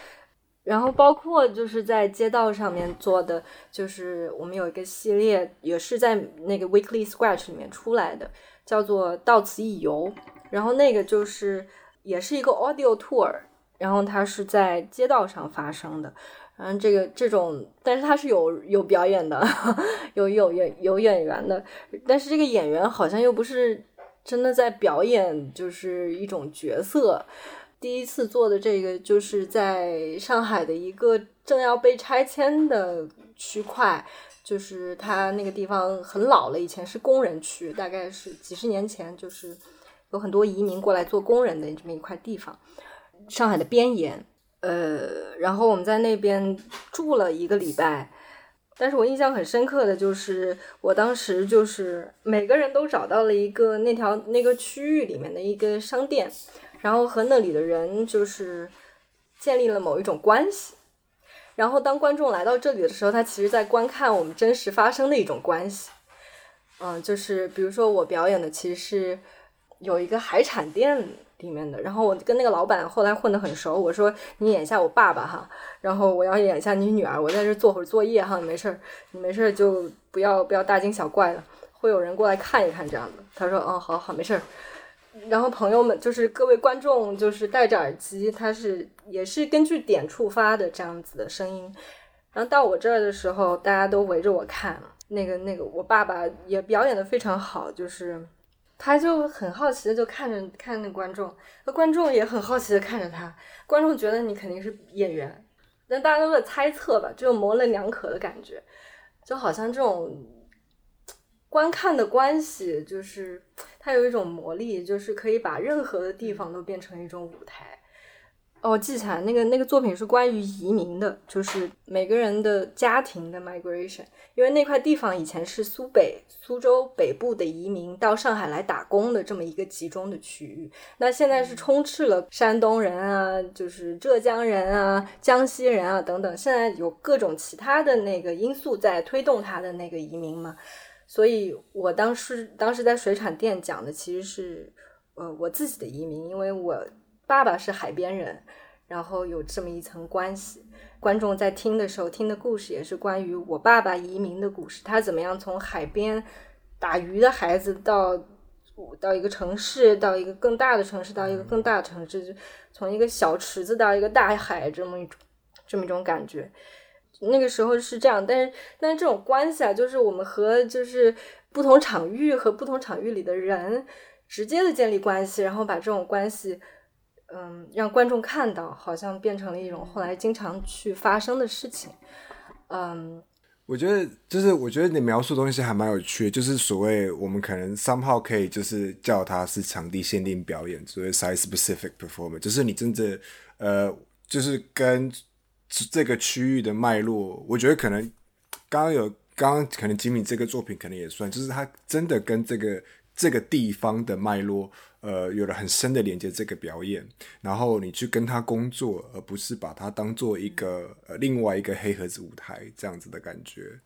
然后包括就是在街道上面做的，就是我们有一个系列，也是在那个 Weekly Scratch 里面出来的，叫做到此一游。然后那个就是也是一个 Audio Tour，然后它是在街道上发生的。嗯，这个这种，但是它是有有表演的，<laughs> 有有演有演员的，但是这个演员好像又不是真的在表演，就是一种角色。第一次做的这个就是在上海的一个正要被拆迁的区块，就是它那个地方很老了，以前是工人区，大概是几十年前，就是有很多移民过来做工人的这么一块地方，上海的边沿。呃，然后我们在那边住了一个礼拜，但是我印象很深刻的就是，我当时就是每个人都找到了一个那条那个区域里面的一个商店。然后和那里的人就是建立了某一种关系，然后当观众来到这里的时候，他其实在观看我们真实发生的一种关系。嗯，就是比如说我表演的其实是有一个海产店里面的，然后我跟那个老板后来混得很熟，我说你演一下我爸爸哈，然后我要演一下你女儿，我在这做会儿作业哈，没事儿，你没事儿就不要不要大惊小怪的，会有人过来看一看这样的。他说嗯，好好没事儿。然后朋友们，就是各位观众，就是戴着耳机，他是也是根据点触发的这样子的声音。然后到我这儿的时候，大家都围着我看。那个那个，我爸爸也表演的非常好，就是他就很好奇的就看着看那观众，那观众也很好奇的看着他。观众觉得你肯定是演员，但大家都在猜测吧，就模棱两可的感觉，就好像这种。观看的关系就是它有一种魔力，就是可以把任何的地方都变成一种舞台。哦，记起来，那个那个作品是关于移民的，就是每个人的家庭的 migration。因为那块地方以前是苏北、苏州北部的移民到上海来打工的这么一个集中的区域，那现在是充斥了山东人啊，就是浙江人啊、江西人啊等等，现在有各种其他的那个因素在推动他的那个移民嘛。所以我当时当时在水产店讲的其实是，呃，我自己的移民，因为我爸爸是海边人，然后有这么一层关系。观众在听的时候听的故事也是关于我爸爸移民的故事，他怎么样从海边打鱼的孩子到到一个城市，到一个更大的城市，到一个更大的城市，就从一个小池子到一个大海，这么一种这么一种感觉。那个时候是这样，但是但是这种关系啊，就是我们和就是不同场域和不同场域里的人直接的建立关系，然后把这种关系，嗯，让观众看到，好像变成了一种后来经常去发生的事情。嗯，我觉得就是我觉得你描述的东西还蛮有趣的，就是所谓我们可能 somehow 可以就是叫它是场地限定表演，所谓 size specific performance，就是你真的呃，就是跟。这个区域的脉络，我觉得可能刚刚有刚刚可能吉米这个作品可能也算，就是他真的跟这个这个地方的脉络，呃，有了很深的连接。这个表演，然后你去跟他工作，而不是把它当做一个呃另外一个黑盒子舞台这样子的感觉。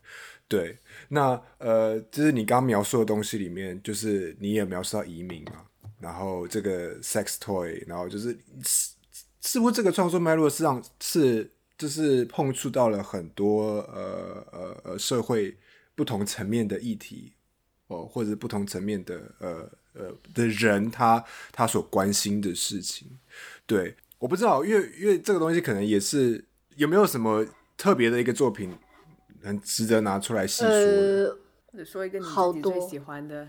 对，那呃，就是你刚刚描述的东西里面，就是你也描述到移民嘛，然后这个 sex toy，然后就是似似乎这个创作脉络实际上是。就是碰触到了很多呃呃呃社会不同层面的议题哦，或者不同层面的呃呃的人，他他所关心的事情。对，我不知道，因为因为这个东西可能也是有没有什么特别的一个作品很值得拿出来细说。或者说一个你自己最喜欢的。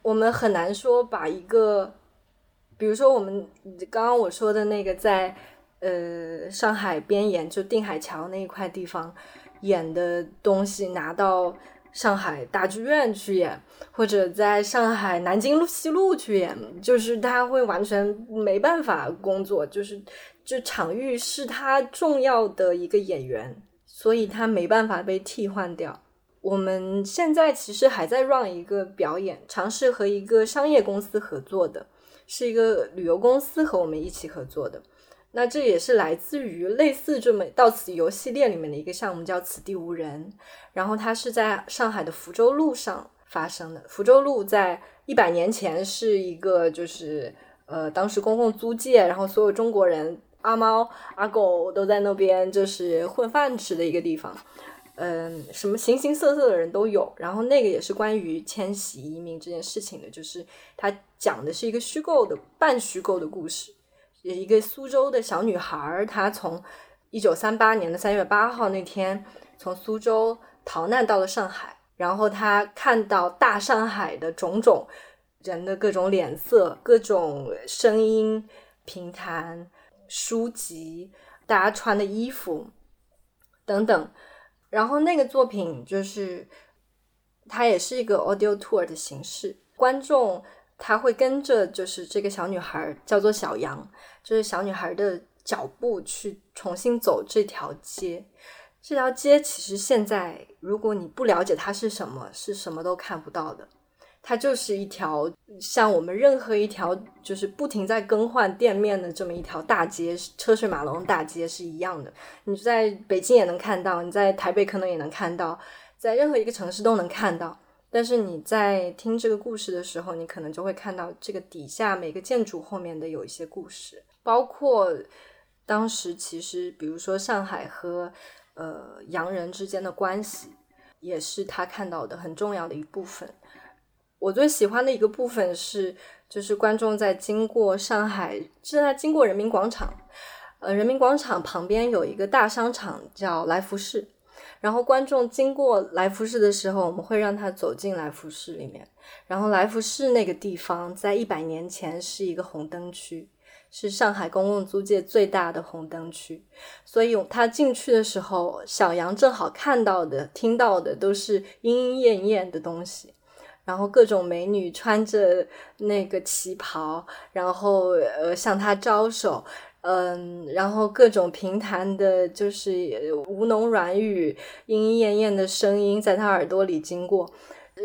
我们很难说把一个，比如说我们刚刚我说的那个在呃上海边沿就定海桥那一块地方演的东西拿到上海大剧院去演，或者在上海南京路西路去演，就是他会完全没办法工作，就是就场域是他重要的一个演员。所以他没办法被替换掉。我们现在其实还在 run 一个表演，尝试和一个商业公司合作的，是一个旅游公司和我们一起合作的。那这也是来自于类似这么到此游系列里面的一个项目，叫此地无人。然后它是在上海的福州路上发生的。福州路在一百年前是一个就是呃当时公共租界，然后所有中国人。阿猫阿狗都在那边，就是混饭吃的一个地方。嗯，什么形形色色的人都有。然后那个也是关于迁徙移民这件事情的，就是他讲的是一个虚构的、半虚构的故事。一个苏州的小女孩，她从一九三八年的三月八号那天从苏州逃难到了上海，然后她看到大上海的种种人的各种脸色、各种声音、平谈。书籍，大家穿的衣服等等，然后那个作品就是它也是一个 audio tour 的形式，观众他会跟着就是这个小女孩叫做小杨，就是小女孩的脚步去重新走这条街。这条街其实现在如果你不了解它是什么，是什么都看不到的。它就是一条像我们任何一条就是不停在更换店面的这么一条大街，车水马龙大街是一样的。你在北京也能看到，你在台北可能也能看到，在任何一个城市都能看到。但是你在听这个故事的时候，你可能就会看到这个底下每个建筑后面的有一些故事，包括当时其实比如说上海和呃洋人之间的关系，也是他看到的很重要的一部分。我最喜欢的一个部分是，就是观众在经过上海，是在经过人民广场，呃，人民广场旁边有一个大商场叫来福士，然后观众经过来福士的时候，我们会让他走进来福士里面，然后来福士那个地方在一百年前是一个红灯区，是上海公共租界最大的红灯区，所以他进去的时候，小杨正好看到的、听到的都是莺莺燕燕的东西。然后各种美女穿着那个旗袍，然后呃向他招手，嗯，然后各种平谈的，就是吴侬软语、莺莺燕燕的声音在他耳朵里经过，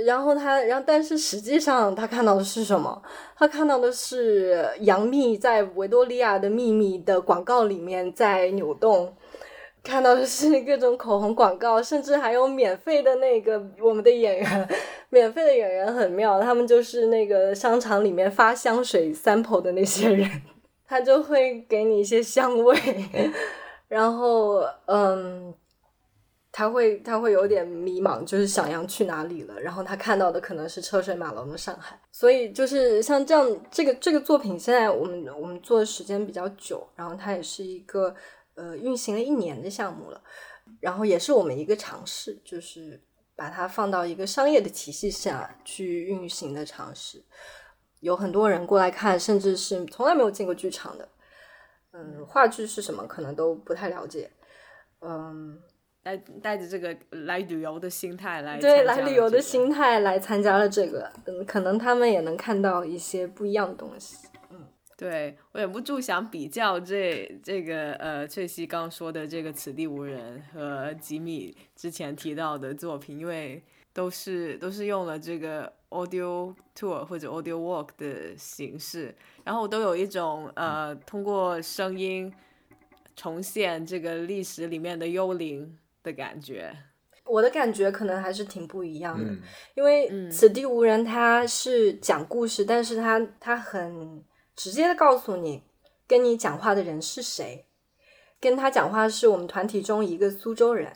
然后他，然后但是实际上他看到的是什么？他看到的是杨幂在维多利亚的秘密的广告里面在扭动。看到的是各种口红广告，甚至还有免费的那个我们的演员，免费的演员很妙，他们就是那个商场里面发香水 sample 的那些人，他就会给你一些香味，<laughs> 然后嗯，他会他会有点迷茫，就是想要去哪里了，然后他看到的可能是车水马龙的上海，所以就是像这样这个这个作品，现在我们我们做的时间比较久，然后它也是一个。呃，运行了一年的项目了，然后也是我们一个尝试，就是把它放到一个商业的体系下去运行的尝试。有很多人过来看，甚至是从来没有进过剧场的，嗯，话剧是什么可能都不太了解，嗯，带带着这个来旅游的心态来，对，来旅游的心态来参加了这个，嗯，可能他们也能看到一些不一样的东西。对我忍不住想比较这这个呃，翠西刚说的这个“此地无人”和吉米之前提到的作品，因为都是都是用了这个 audio tour 或者 audio walk 的形式，然后都有一种呃通过声音重现这个历史里面的幽灵的感觉。我的感觉可能还是挺不一样的，因为“此地无人”他是讲故事，但是他他很。直接的告诉你，跟你讲话的人是谁。跟他讲话是我们团体中一个苏州人，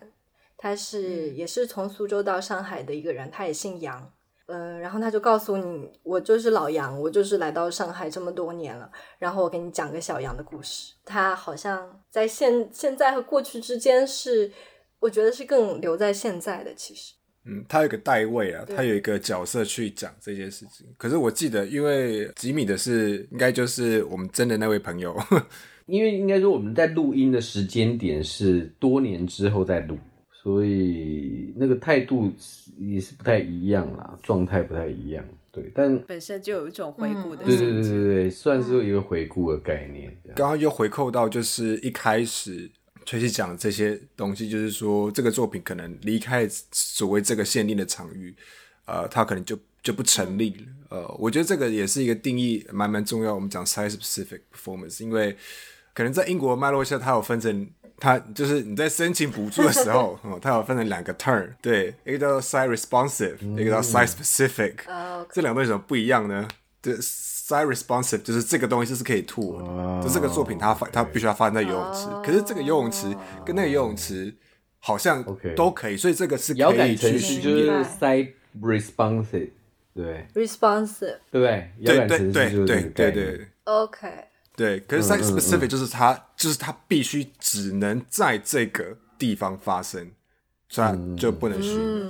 他是也是从苏州到上海的一个人，他也姓杨。呃，然后他就告诉你，我就是老杨，我就是来到上海这么多年了。然后我给你讲个小杨的故事。他好像在现现在和过去之间是，我觉得是更留在现在的。其实，嗯，他有个代位啊，他有一个角色去讲这件事情。可是我记得，因为吉米的是应该就是我们真的那位朋友，<laughs> 因为应该说我们在录音的时间点是多年之后再录，所以那个态度也是不太一样啦，状态不太一样。对，但本身就有一种回顾的，对对对对对，算是一个回顾的概念。刚刚又回扣到就是一开始。崔西讲这些东西，就是说这个作品可能离开所谓这个限定的场域，呃，它可能就就不成立了。呃，我觉得这个也是一个定义蛮蛮重要。我们讲 size specific performance，因为可能在英国脉络下，它有分成，它就是你在申请补助的时候，<laughs> 哦，它有分成两个 turn，对，一个叫 size responsive，一个叫 size specific，这两个为什么不一样呢？这 side responsive 就是这个东西是可以吐的，就这个作品它发它必须要发生在游泳池，可是这个游泳池跟那个游泳池好像都可以，所以这个是可以去就是 side responsive，对，responsive，对不对？对对对对对。对，OK，对，可是 side specific 就是它就是它必须只能在这个地方发生，所以就不能虚拟。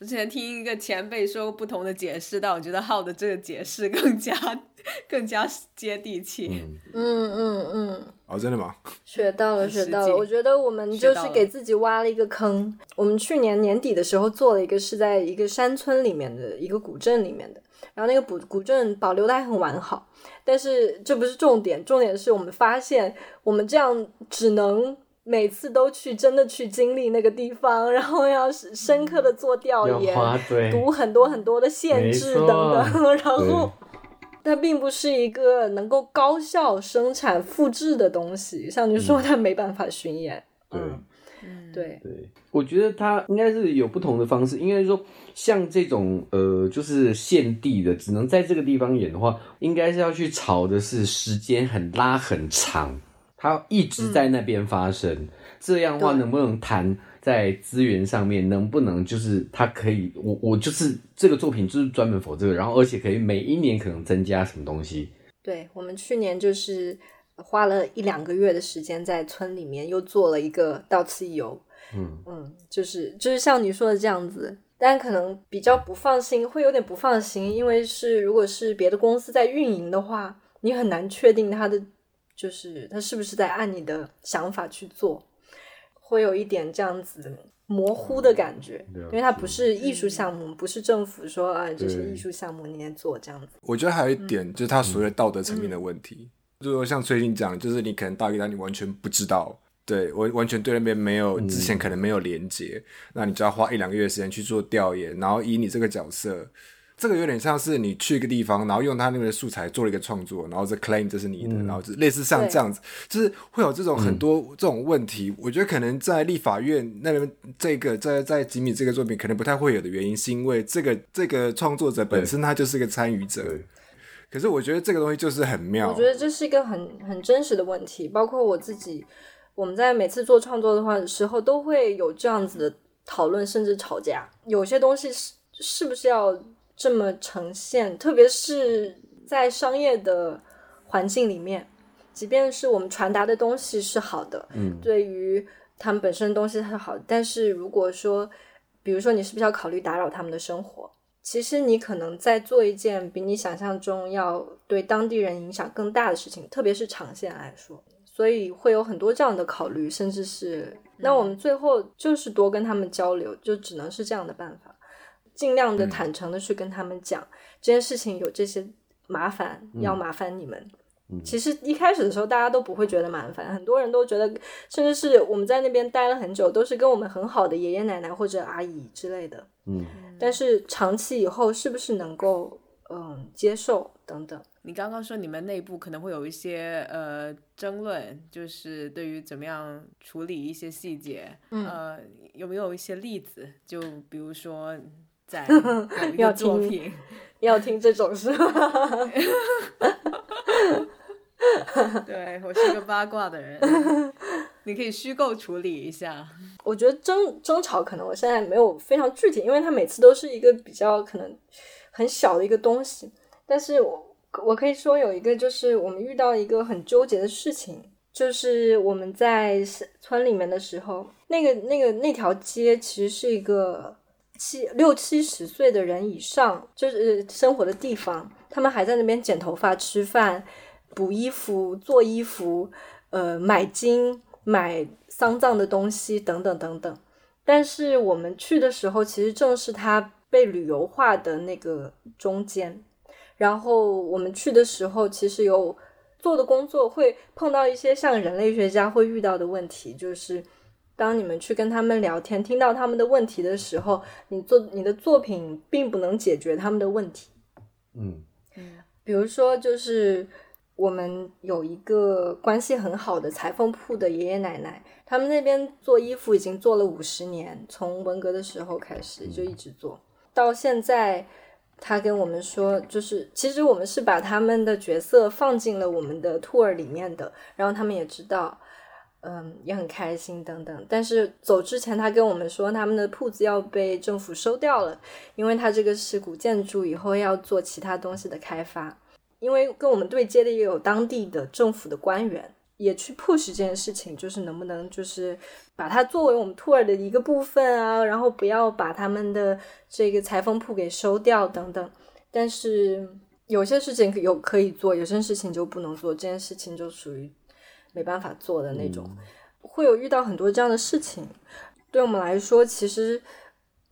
之前听一个前辈说过不同的解释，但我觉得浩的这个解释更加更加接地气。嗯嗯嗯。哦，真的吗？学到了，学到了。我觉得我们就是给自己挖了一个坑。我们去年年底的时候做了一个，是在一个山村里面的一个古镇里面的，然后那个古古镇保留的还很完好。但是这不是重点，重点是我们发现我们这样只能。每次都去真的去经历那个地方，然后要深刻的做调研，读很多很多的限制等等，<laughs> 然后它并不是一个能够高效生产复制的东西。像你说，它没办法巡演。对，对对，我觉得它应该是有不同的方式。应该说，像这种呃，就是限地的，只能在这个地方演的话，应该是要去炒的是时间很拉很长。它一直在那边发生，这样的话能不能谈在资源上面？能不能就是它可以，我我就是这个作品就是专门否这个，然后而且可以每一年可能增加什么东西？对我们去年就是花了一两个月的时间在村里面又做了一个到此一游，嗯嗯，就是就是像你说的这样子，但可能比较不放心，会有点不放心，因为是如果是别的公司在运营的话，你很难确定它的。就是他是不是在按你的想法去做，会有一点这样子模糊的感觉，因为它不是艺术项目，不是政府说啊这是艺术项目你来做这样子。我觉得还有一点就是他所谓道德层面的问题，就说像最近讲，就是你可能大一个你完全不知道，对完完全对那边没有之前可能没有连接，那你就要花一两个月时间去做调研，然后以你这个角色。这个有点像是你去一个地方，然后用他那边的素材做了一个创作，然后这 claim 这是你的，然后就类似像这样子，就是会有这种很多这种问题。我觉得可能在立法院那边，这个在在吉米这个作品可能不太会有的原因，是因为这个这个创作者本身他就是一个参与者。可是我觉得这个东西就是很妙。我觉得这是一个很很真实的问题，包括我自己，我们在每次做创作的话时候都会有这样子的讨论，甚至吵架。有些东西是是不是要？这么呈现，特别是在商业的环境里面，即便是我们传达的东西是好的，嗯，对于他们本身东西是好的，但是如果说，比如说你是不是要考虑打扰他们的生活？其实你可能在做一件比你想象中要对当地人影响更大的事情，特别是长线来说，所以会有很多这样的考虑，甚至是那我们最后就是多跟他们交流，就只能是这样的办法。尽量的坦诚的去跟他们讲这件事情有这些麻烦，要麻烦你们。其实一开始的时候大家都不会觉得麻烦，很多人都觉得，甚至是我们在那边待了很久，都是跟我们很好的爷爷奶奶或者阿姨之类的。嗯，但是长期以后是不是能够嗯接受等等？你刚刚说你们内部可能会有一些呃争论，就是对于怎么样处理一些细节，呃，有没有一些例子？就比如说。在 <laughs> 要听要听这种是吗？<laughs> 对我是个八卦的人，你可以虚构处理一下。我觉得争争吵可能我现在没有非常具体，因为它每次都是一个比较可能很小的一个东西。但是我我可以说有一个，就是我们遇到一个很纠结的事情，就是我们在村里面的时候，那个那个那条街其实是一个。七六七十岁的人以上，就是生活的地方，他们还在那边剪头发、吃饭、补衣服、做衣服，呃，买金、买丧葬的东西等等等等。但是我们去的时候，其实正是它被旅游化的那个中间。然后我们去的时候，其实有做的工作会碰到一些像人类学家会遇到的问题，就是。当你们去跟他们聊天，听到他们的问题的时候，你做你的作品并不能解决他们的问题。嗯嗯，比如说，就是我们有一个关系很好的裁缝铺的爷爷奶奶，他们那边做衣服已经做了五十年，从文革的时候开始就一直做到现在。他跟我们说，就是其实我们是把他们的角色放进了我们的 tour 里面的，然后他们也知道。嗯，也很开心等等。但是走之前，他跟我们说，他们的铺子要被政府收掉了，因为他这个是古建筑，以后要做其他东西的开发。因为跟我们对接的也有当地的政府的官员，也去 push 这件事情，就是能不能就是把它作为我们 tour 的一个部分啊，然后不要把他们的这个裁缝铺给收掉等等。但是有些事情有可以做，有些事情就不能做，这件事情就属于。没办法做的那种，会有遇到很多这样的事情。对我们来说，其实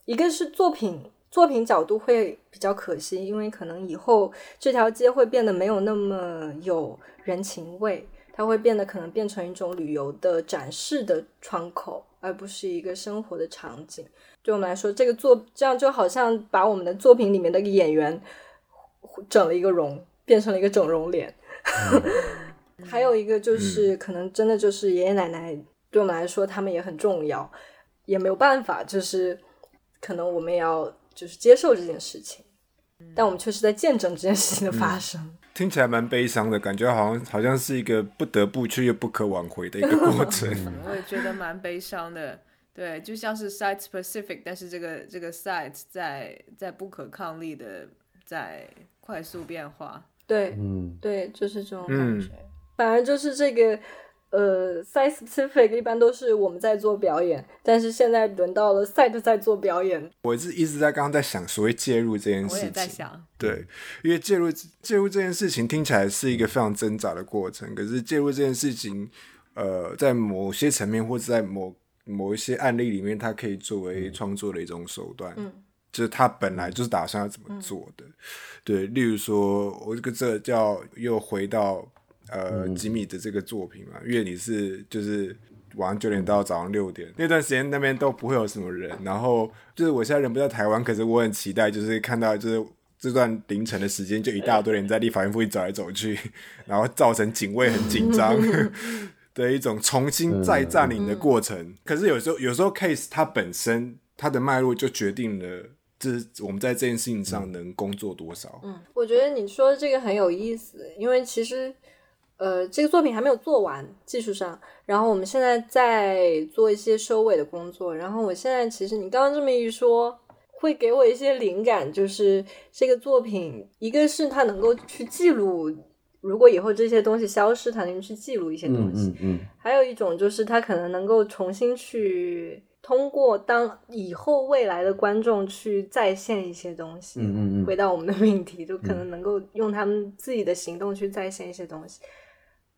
一个是作品作品角度会比较可惜，因为可能以后这条街会变得没有那么有人情味，它会变得可能变成一种旅游的展示的窗口，而不是一个生活的场景。对我们来说，这个作这样就好像把我们的作品里面的演员整了一个容，变成了一个整容脸。<laughs> 还有一个就是，可能真的就是爷爷奶奶对我们来说，他们也很重要，也没有办法，就是可能我们也要就是接受这件事情，但我们却是在见证这件事情的发生。听起来蛮悲伤的，感觉好像好像是一个不得不却又不可挽回的一个过程。<laughs> 我也觉得蛮悲伤的，对，就像是 site specific，但是这个这个 site 在在不可抗力的在快速变化。对，嗯，对，就是这种感觉。反正就是这个，呃，site specific 一般都是我们在做表演，但是现在轮到了 site 在做表演。我是一直在刚刚在想所谓介入这件事情。我也在想。对，因为介入介入这件事情听起来是一个非常挣扎的过程，可是介入这件事情，呃，在某些层面或者在某某一些案例里面，它可以作为创作的一种手段。嗯。就是他本来就是打算要怎么做的。对，例如说，我这个这叫又回到。呃，吉米的这个作品嘛，因为你是就是晚上九点到早上六点那段时间，那边都不会有什么人。然后就是我现在人不在台湾，可是我很期待，就是看到就是这段凌晨的时间，就一大堆人在立法院附近走来走去，<laughs> 然后造成警卫很紧张 <laughs> 的一种重新再占领的过程。可是有时候有时候 case 它本身它的脉络就决定了，就是我们在这件事情上能工作多少。嗯，我觉得你说的这个很有意思，因为其实。呃，这个作品还没有做完，技术上。然后我们现在在做一些收尾的工作。然后我现在其实你刚刚这么一说，会给我一些灵感，就是这个作品，一个是它能够去记录，如果以后这些东西消失，它能去记录一些东西。嗯嗯。还有一种就是它可能能够重新去通过当以后未来的观众去再现一些东西。嗯嗯嗯。回到我们的命题，就可能能够用他们自己的行动去再现一些东西。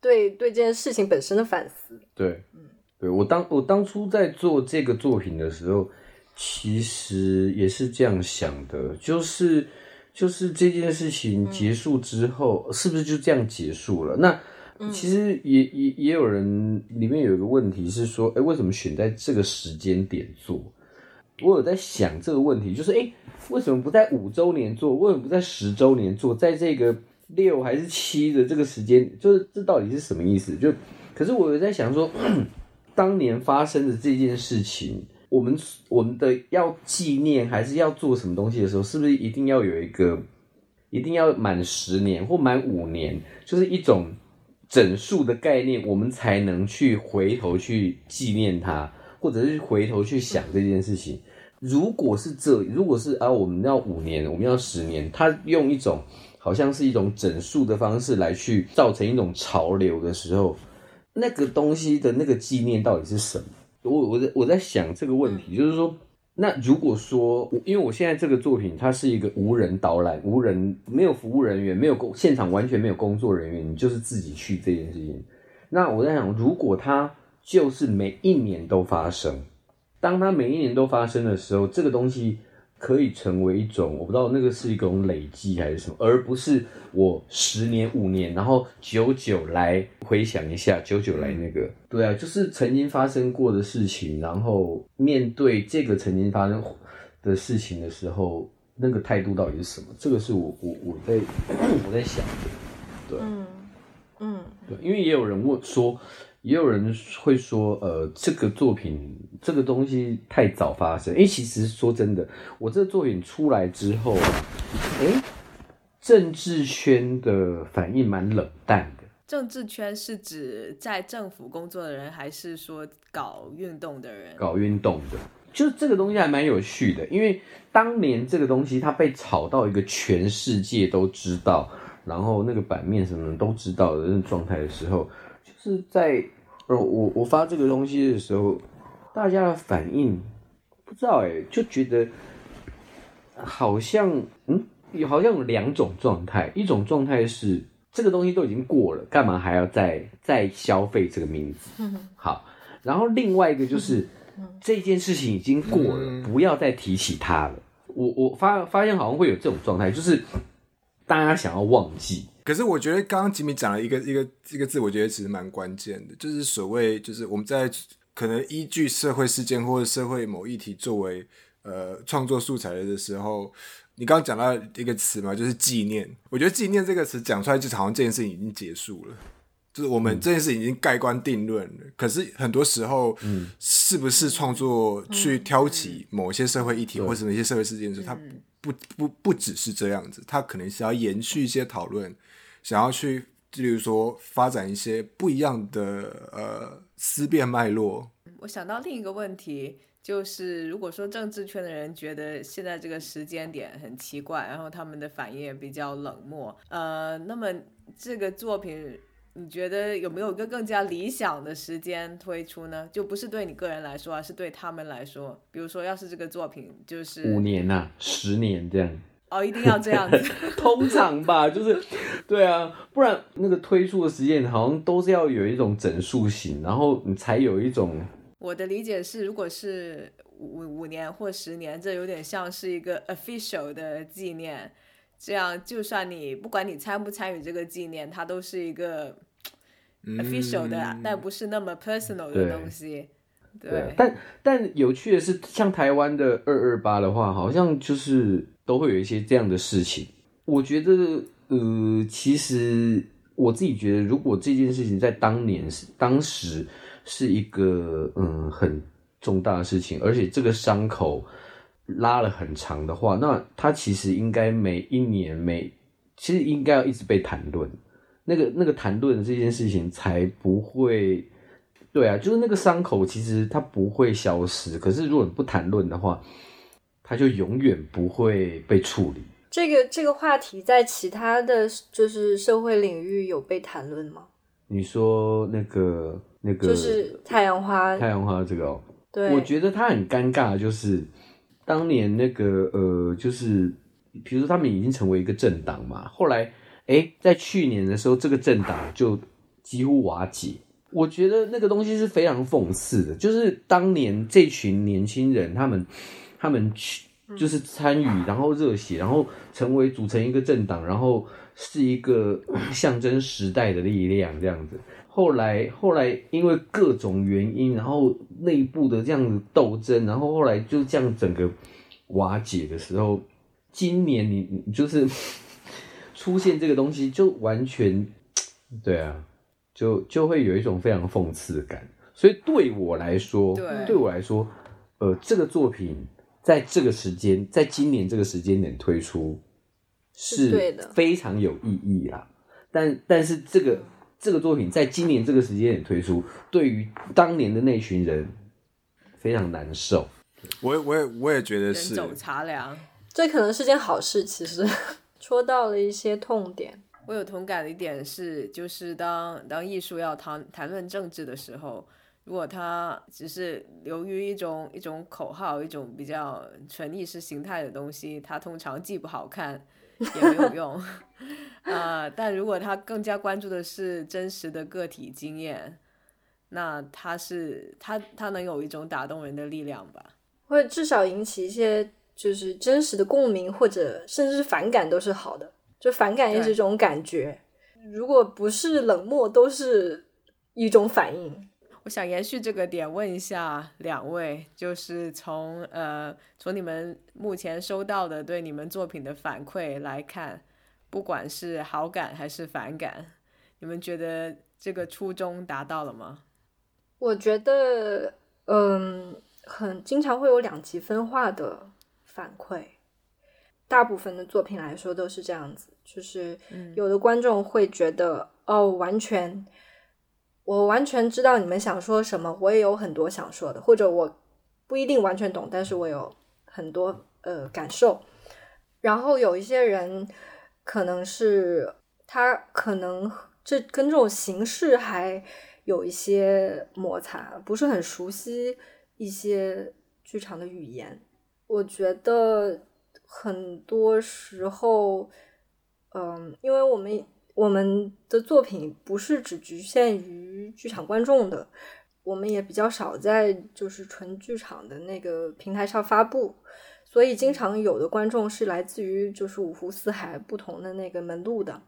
对对，这件事情本身的反思。对，嗯，对我当我当初在做这个作品的时候，其实也是这样想的，就是就是这件事情结束之后，是不是就这样结束了？那其实也也也有人里面有一个问题是说，哎，为什么选在这个时间点做？我有在想这个问题，就是哎，为什么不在五周年做？为什么不在十周年做？在这个。六还是七的这个时间，就是这到底是什么意思？就，可是我有在想说，<clears throat> 当年发生的这件事情，我们我们的要纪念还是要做什么东西的时候，是不是一定要有一个，一定要满十年或满五年，就是一种整数的概念，我们才能去回头去纪念它，或者是回头去想这件事情。如果是这，如果是啊，我们要五年，我们要十年，他用一种。好像是一种整数的方式来去造成一种潮流的时候，那个东西的那个纪念到底是什么？我我在我在想这个问题，就是说，那如果说，因为我现在这个作品它是一个无人导览、无人没有服务人员、没有工现场完全没有工作人员，你就是自己去这件事情。那我在想，如果它就是每一年都发生，当它每一年都发生的时候，这个东西。可以成为一种，我不知道那个是一种累积还是什么，而不是我十年五年，然后久久来回想一下，久久来那个，对啊，就是曾经发生过的事情，然后面对这个曾经发生的事情的时候，那个态度到底是什么？这个是我我我在我在想的，对，嗯嗯，对，因为也有人问说。也有人会说，呃，这个作品这个东西太早发生。哎，其实说真的，我这个作品出来之后，哎，政治圈的反应蛮冷淡的。政治圈是指在政府工作的人，还是说搞运动的人？搞运动的，就这个东西还蛮有趣的。因为当年这个东西它被炒到一个全世界都知道，然后那个版面什么都知道的那种状态的时候，就是在。呃，我我发这个东西的时候，大家的反应不知道哎，就觉得好像嗯，有好像有两种状态，一种状态是这个东西都已经过了，干嘛还要再再消费这个名字？好，然后另外一个就是这件事情已经过了，不要再提起它了。我我发发现好像会有这种状态，就是大家想要忘记。可是我觉得刚刚吉米讲了一个一个一个字，我觉得其实蛮关键的，就是所谓就是我们在可能依据社会事件或者社会某议题作为呃创作素材的时候，你刚刚讲到一个词嘛，就是纪念。我觉得纪念这个词讲出来，就好像这件事情已经结束了，就是我们这件事已经盖棺定论了。可是很多时候，嗯，是不是创作去挑起某些社会议题或者某些社会事件的时候，它不不不只是这样子，它可能是要延续一些讨论。想要去，例如说发展一些不一样的呃思辨脉络。我想到另一个问题，就是如果说政治圈的人觉得现在这个时间点很奇怪，然后他们的反应也比较冷漠，呃，那么这个作品你觉得有没有一个更加理想的时间推出呢？就不是对你个人来说，而是对他们来说。比如说，要是这个作品就是五年呐，十年这样。哦，一定要这样子，<laughs> 通常吧，就是，对啊，不然那个推出的时间好像都是要有一种整数型，然后你才有一种。<laughs> 我的理解是，如果是五五年或十年，这有点像是一个 official 的纪念，这样就算你不管你参不参与这个纪念，它都是一个 official 的，但不是那么 personal 的东西。对，但但有趣的是，像台湾的二二八的话，好像就是都会有一些这样的事情。我觉得，呃，其实我自己觉得，如果这件事情在当年是当时是一个嗯很重大的事情，而且这个伤口拉了很长的话，那它其实应该每一年每其实应该要一直被谈论，那个那个谈论这件事情才不会。对啊，就是那个伤口，其实它不会消失。可是如果你不谈论的话，它就永远不会被处理。这个这个话题在其他的就是社会领域有被谈论吗？你说那个那个就是太阳花，太阳花这个哦，对，我觉得它很尴尬，就是当年那个呃，就是比如说他们已经成为一个政党嘛，后来哎，在去年的时候，这个政党就几乎瓦解。我觉得那个东西是非常讽刺的，就是当年这群年轻人，他们他们去就是参与，然后热血，然后成为组成一个政党，然后是一个 <coughs> 象征时代的力量这样子。后来后来因为各种原因，然后内部的这样子斗争，然后后来就这样整个瓦解的时候，今年你就是 <laughs> 出现这个东西，就完全 <tsk> 对啊。就就会有一种非常讽刺感，所以对我来说，对我来说，呃，这个作品在这个时间，在今年这个时间点推出，是非常有意义啦。但但是这个这个作品在今年这个时间点推出，对于当年的那群人非常难受。我我也我也觉得是走茶凉，这可能是件好事。其实 <laughs> 戳到了一些痛点。我有同感的一点是，就是当当艺术要谈谈论政治的时候，如果他只是流于一种一种口号，一种比较纯意识形态的东西，它通常既不好看也没有用。<laughs> 呃，但如果他更加关注的是真实的个体经验，那他是他他能有一种打动人的力量吧？或者至少引起一些就是真实的共鸣，或者甚至是反感都是好的。就反感也是一种感觉，如果不是冷漠，都是一种反应。我想延续这个点，问一下两位，就是从呃从你们目前收到的对你们作品的反馈来看，不管是好感还是反感，你们觉得这个初衷达到了吗？我觉得，嗯，很经常会有两极分化的反馈，大部分的作品来说都是这样子，就是有的观众会觉得，哦，完全。我完全知道你们想说什么，我也有很多想说的，或者我不一定完全懂，但是我有很多呃感受。然后有一些人可能是他可能这跟这种形式还有一些摩擦，不是很熟悉一些剧场的语言。我觉得很多时候，嗯，因为我们。我们的作品不是只局限于剧场观众的，我们也比较少在就是纯剧场的那个平台上发布，所以经常有的观众是来自于就是五湖四海不同的那个门路的。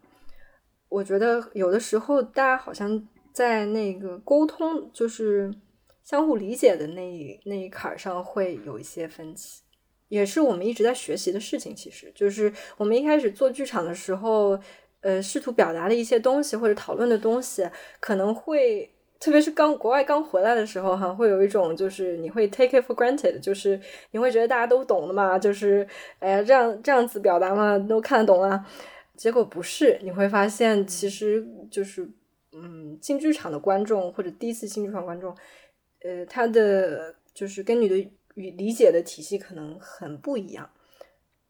我觉得有的时候大家好像在那个沟通，就是相互理解的那一那一坎儿上会有一些分歧，也是我们一直在学习的事情。其实就是我们一开始做剧场的时候。呃，试图表达的一些东西或者讨论的东西，可能会，特别是刚国外刚回来的时候，哈，会有一种就是你会 take it for granted，就是你会觉得大家都懂的嘛，就是哎呀，这样这样子表达嘛，都看得懂啊。结果不是，你会发现其实就是，嗯，进剧场的观众或者第一次进剧场观众，呃，他的就是跟你的与理解的体系可能很不一样。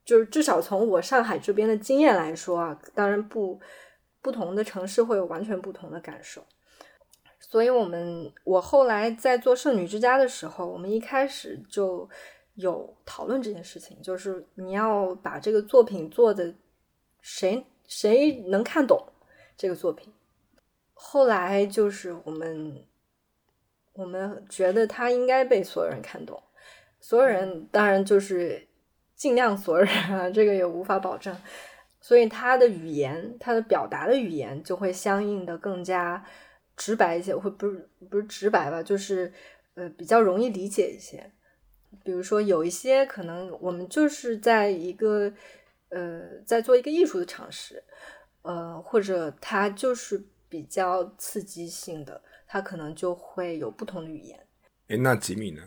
就是至少从我上海这边的经验来说啊，当然不不同的城市会有完全不同的感受。所以，我们我后来在做《圣女之家》的时候，我们一开始就有讨论这件事情，就是你要把这个作品做的谁谁能看懂这个作品。后来就是我们我们觉得它应该被所有人看懂，所有人当然就是。尽量所有人啊，这个也无法保证，所以他的语言，他的表达的语言就会相应的更加直白一些，会不是不是直白吧，就是呃比较容易理解一些。比如说有一些可能我们就是在一个呃在做一个艺术的尝试，呃或者它就是比较刺激性的，它可能就会有不同的语言。哎，那吉米呢？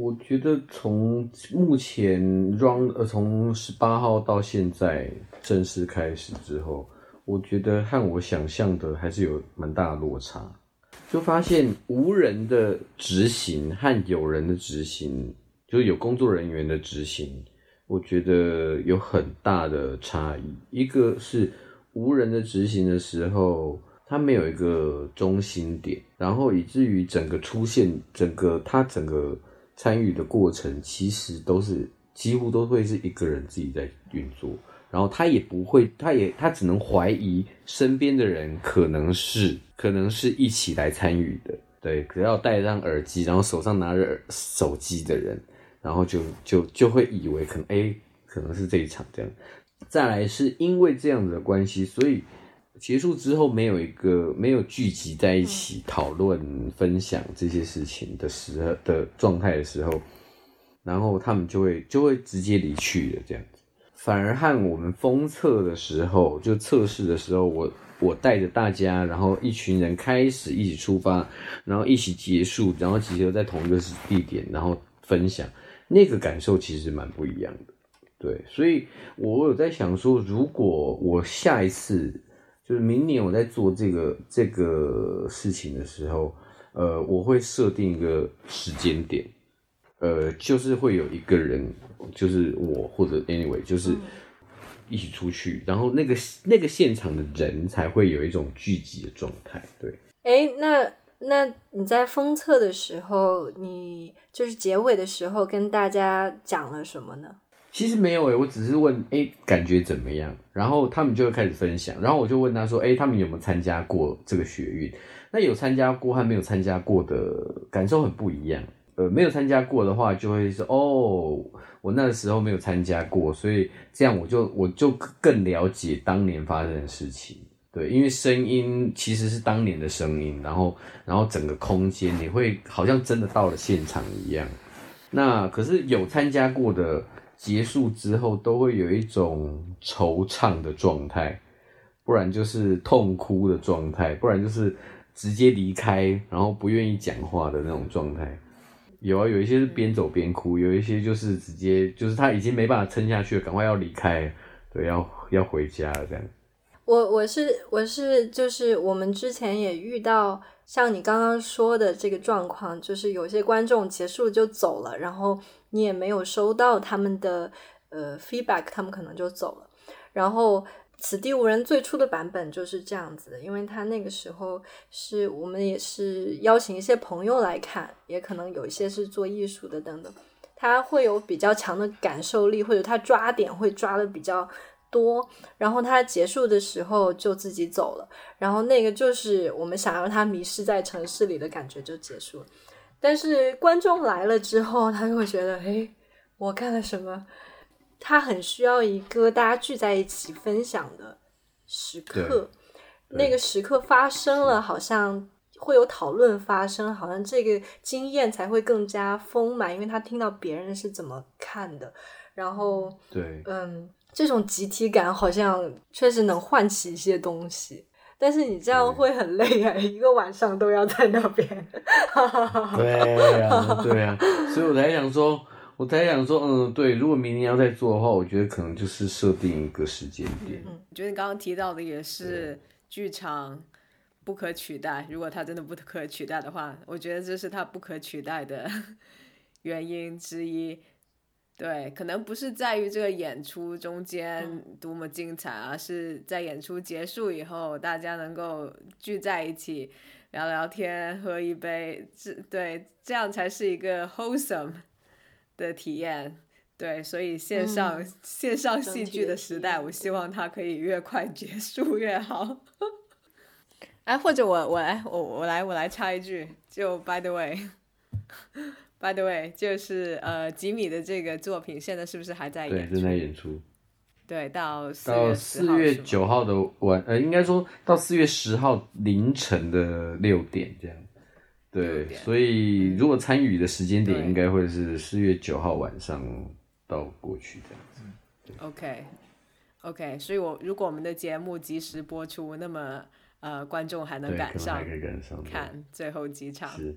我觉得从目前 run 呃从十八号到现在正式开始之后，我觉得和我想象的还是有蛮大的落差。就发现无人的执行和有人的执行，就是有工作人员的执行，我觉得有很大的差异。一个是无人的执行的时候，它没有一个中心点，然后以至于整个出现整个它整个。参与的过程其实都是几乎都会是一个人自己在运作，然后他也不会，他也他只能怀疑身边的人可能是可能是一起来参与的，对，只要戴上耳机，然后手上拿着手机的人，然后就就就会以为可能哎可能是这一场这样，再来是因为这样子的关系，所以。结束之后没有一个没有聚集在一起讨论分享这些事情的时候的状态的时候，然后他们就会就会直接离去了这样子。反而和我们封测的时候，就测试的时候，我我带着大家，然后一群人开始一起出发，然后一起结束，然后集合在同一个地点，然后分享，那个感受其实蛮不一样的。对，所以我有在想说，如果我下一次。就是明年我在做这个这个事情的时候，呃，我会设定一个时间点，呃，就是会有一个人，就是我或者 anyway，就是一起出去，然后那个那个现场的人才会有一种聚集的状态。对，哎，那那你在封测的时候，你就是结尾的时候跟大家讲了什么呢？其实没有诶，我只是问诶感觉怎么样，然后他们就会开始分享，然后我就问他说，诶他们有没有参加过这个学运？那有参加过和没有参加过的感受很不一样。呃，没有参加过的话，就会说哦，我那时候没有参加过，所以这样我就我就更了解当年发生的事情。对，因为声音其实是当年的声音，然后然后整个空间你会好像真的到了现场一样。那可是有参加过的，结束之后都会有一种惆怅的状态，不然就是痛哭的状态，不然就是直接离开，然后不愿意讲话的那种状态。有啊，有一些是边走边哭，有一些就是直接就是他已经没办法撑下去了，赶快要离开，对，要要回家了这样。我我是我是就是我们之前也遇到像你刚刚说的这个状况，就是有些观众结束就走了，然后你也没有收到他们的呃 feedback，他们可能就走了，然后。此地无人最初的版本就是这样子的，因为他那个时候是我们也是邀请一些朋友来看，也可能有一些是做艺术的等等，他会有比较强的感受力，或者他抓点会抓的比较多，然后他结束的时候就自己走了，然后那个就是我们想让他迷失在城市里的感觉就结束了，但是观众来了之后，他就会觉得，哎，我干了什么？他很需要一个大家聚在一起分享的时刻，那个时刻发生了，好像会有讨论发生，好像这个经验才会更加丰满，因为他听到别人是怎么看的，然后对，嗯，这种集体感好像确实能唤起一些东西，但是你这样会很累啊，<laughs> 一个晚上都要在那边，<laughs> 对呀，<laughs> 对呀，所以我才想说。我才想说，嗯，对，如果明年要再做的话，我觉得可能就是设定一个时间点。嗯，我觉得你刚刚提到的也是剧场不可取代。如果它真的不可取代的话，我觉得这是它不可取代的原因之一。对，可能不是在于这个演出中间多么精彩，而是在演出结束以后，大家能够聚在一起聊聊天、喝一杯，这对这样才是一个 wholesome。的体验，对，所以线上线上戏剧的时代，我希望它可以越快结束越好。哎，或者我我来我我来我来插一句，就 by the way，by the way，就是呃吉米的这个作品现在是不是还在演？对，正在演出。对，到到四月九号的晚，呃，应该说到四月十号凌晨的六点这样。对，所以如果参与的时间点应该会是四月九号晚上到过去这样子。OK，OK，所以我如果我们的节目及时播出，那么呃观众还能赶上看最后几场。是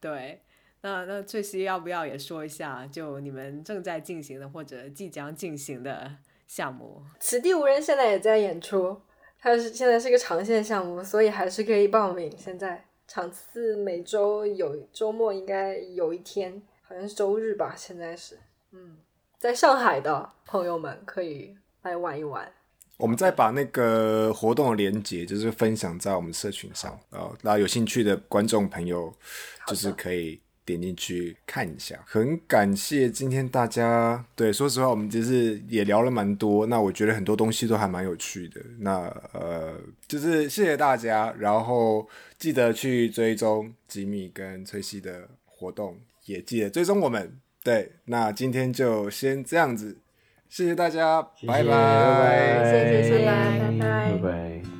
对，那那翠西要不要也说一下，就你们正在进行的或者即将进行的项目？此地无人现在也在演出，它是现在是一个长线项目，所以还是可以报名。现在。场次每周有周末应该有一天，好像是周日吧。现在是，嗯，在上海的朋友们可以来玩一玩。我们再把那个活动的链接，就是分享在我们社群上，然后然后有兴趣的观众朋友，就是可以。点进去看一下，很感谢今天大家。对，说实话，我们就是也聊了蛮多。那我觉得很多东西都还蛮有趣的。那呃，就是谢谢大家，然后记得去追踪吉米跟崔西的活动，也记得追踪我们。对，那今天就先这样子，谢谢大家，拜拜，谢谢，拜拜，拜拜。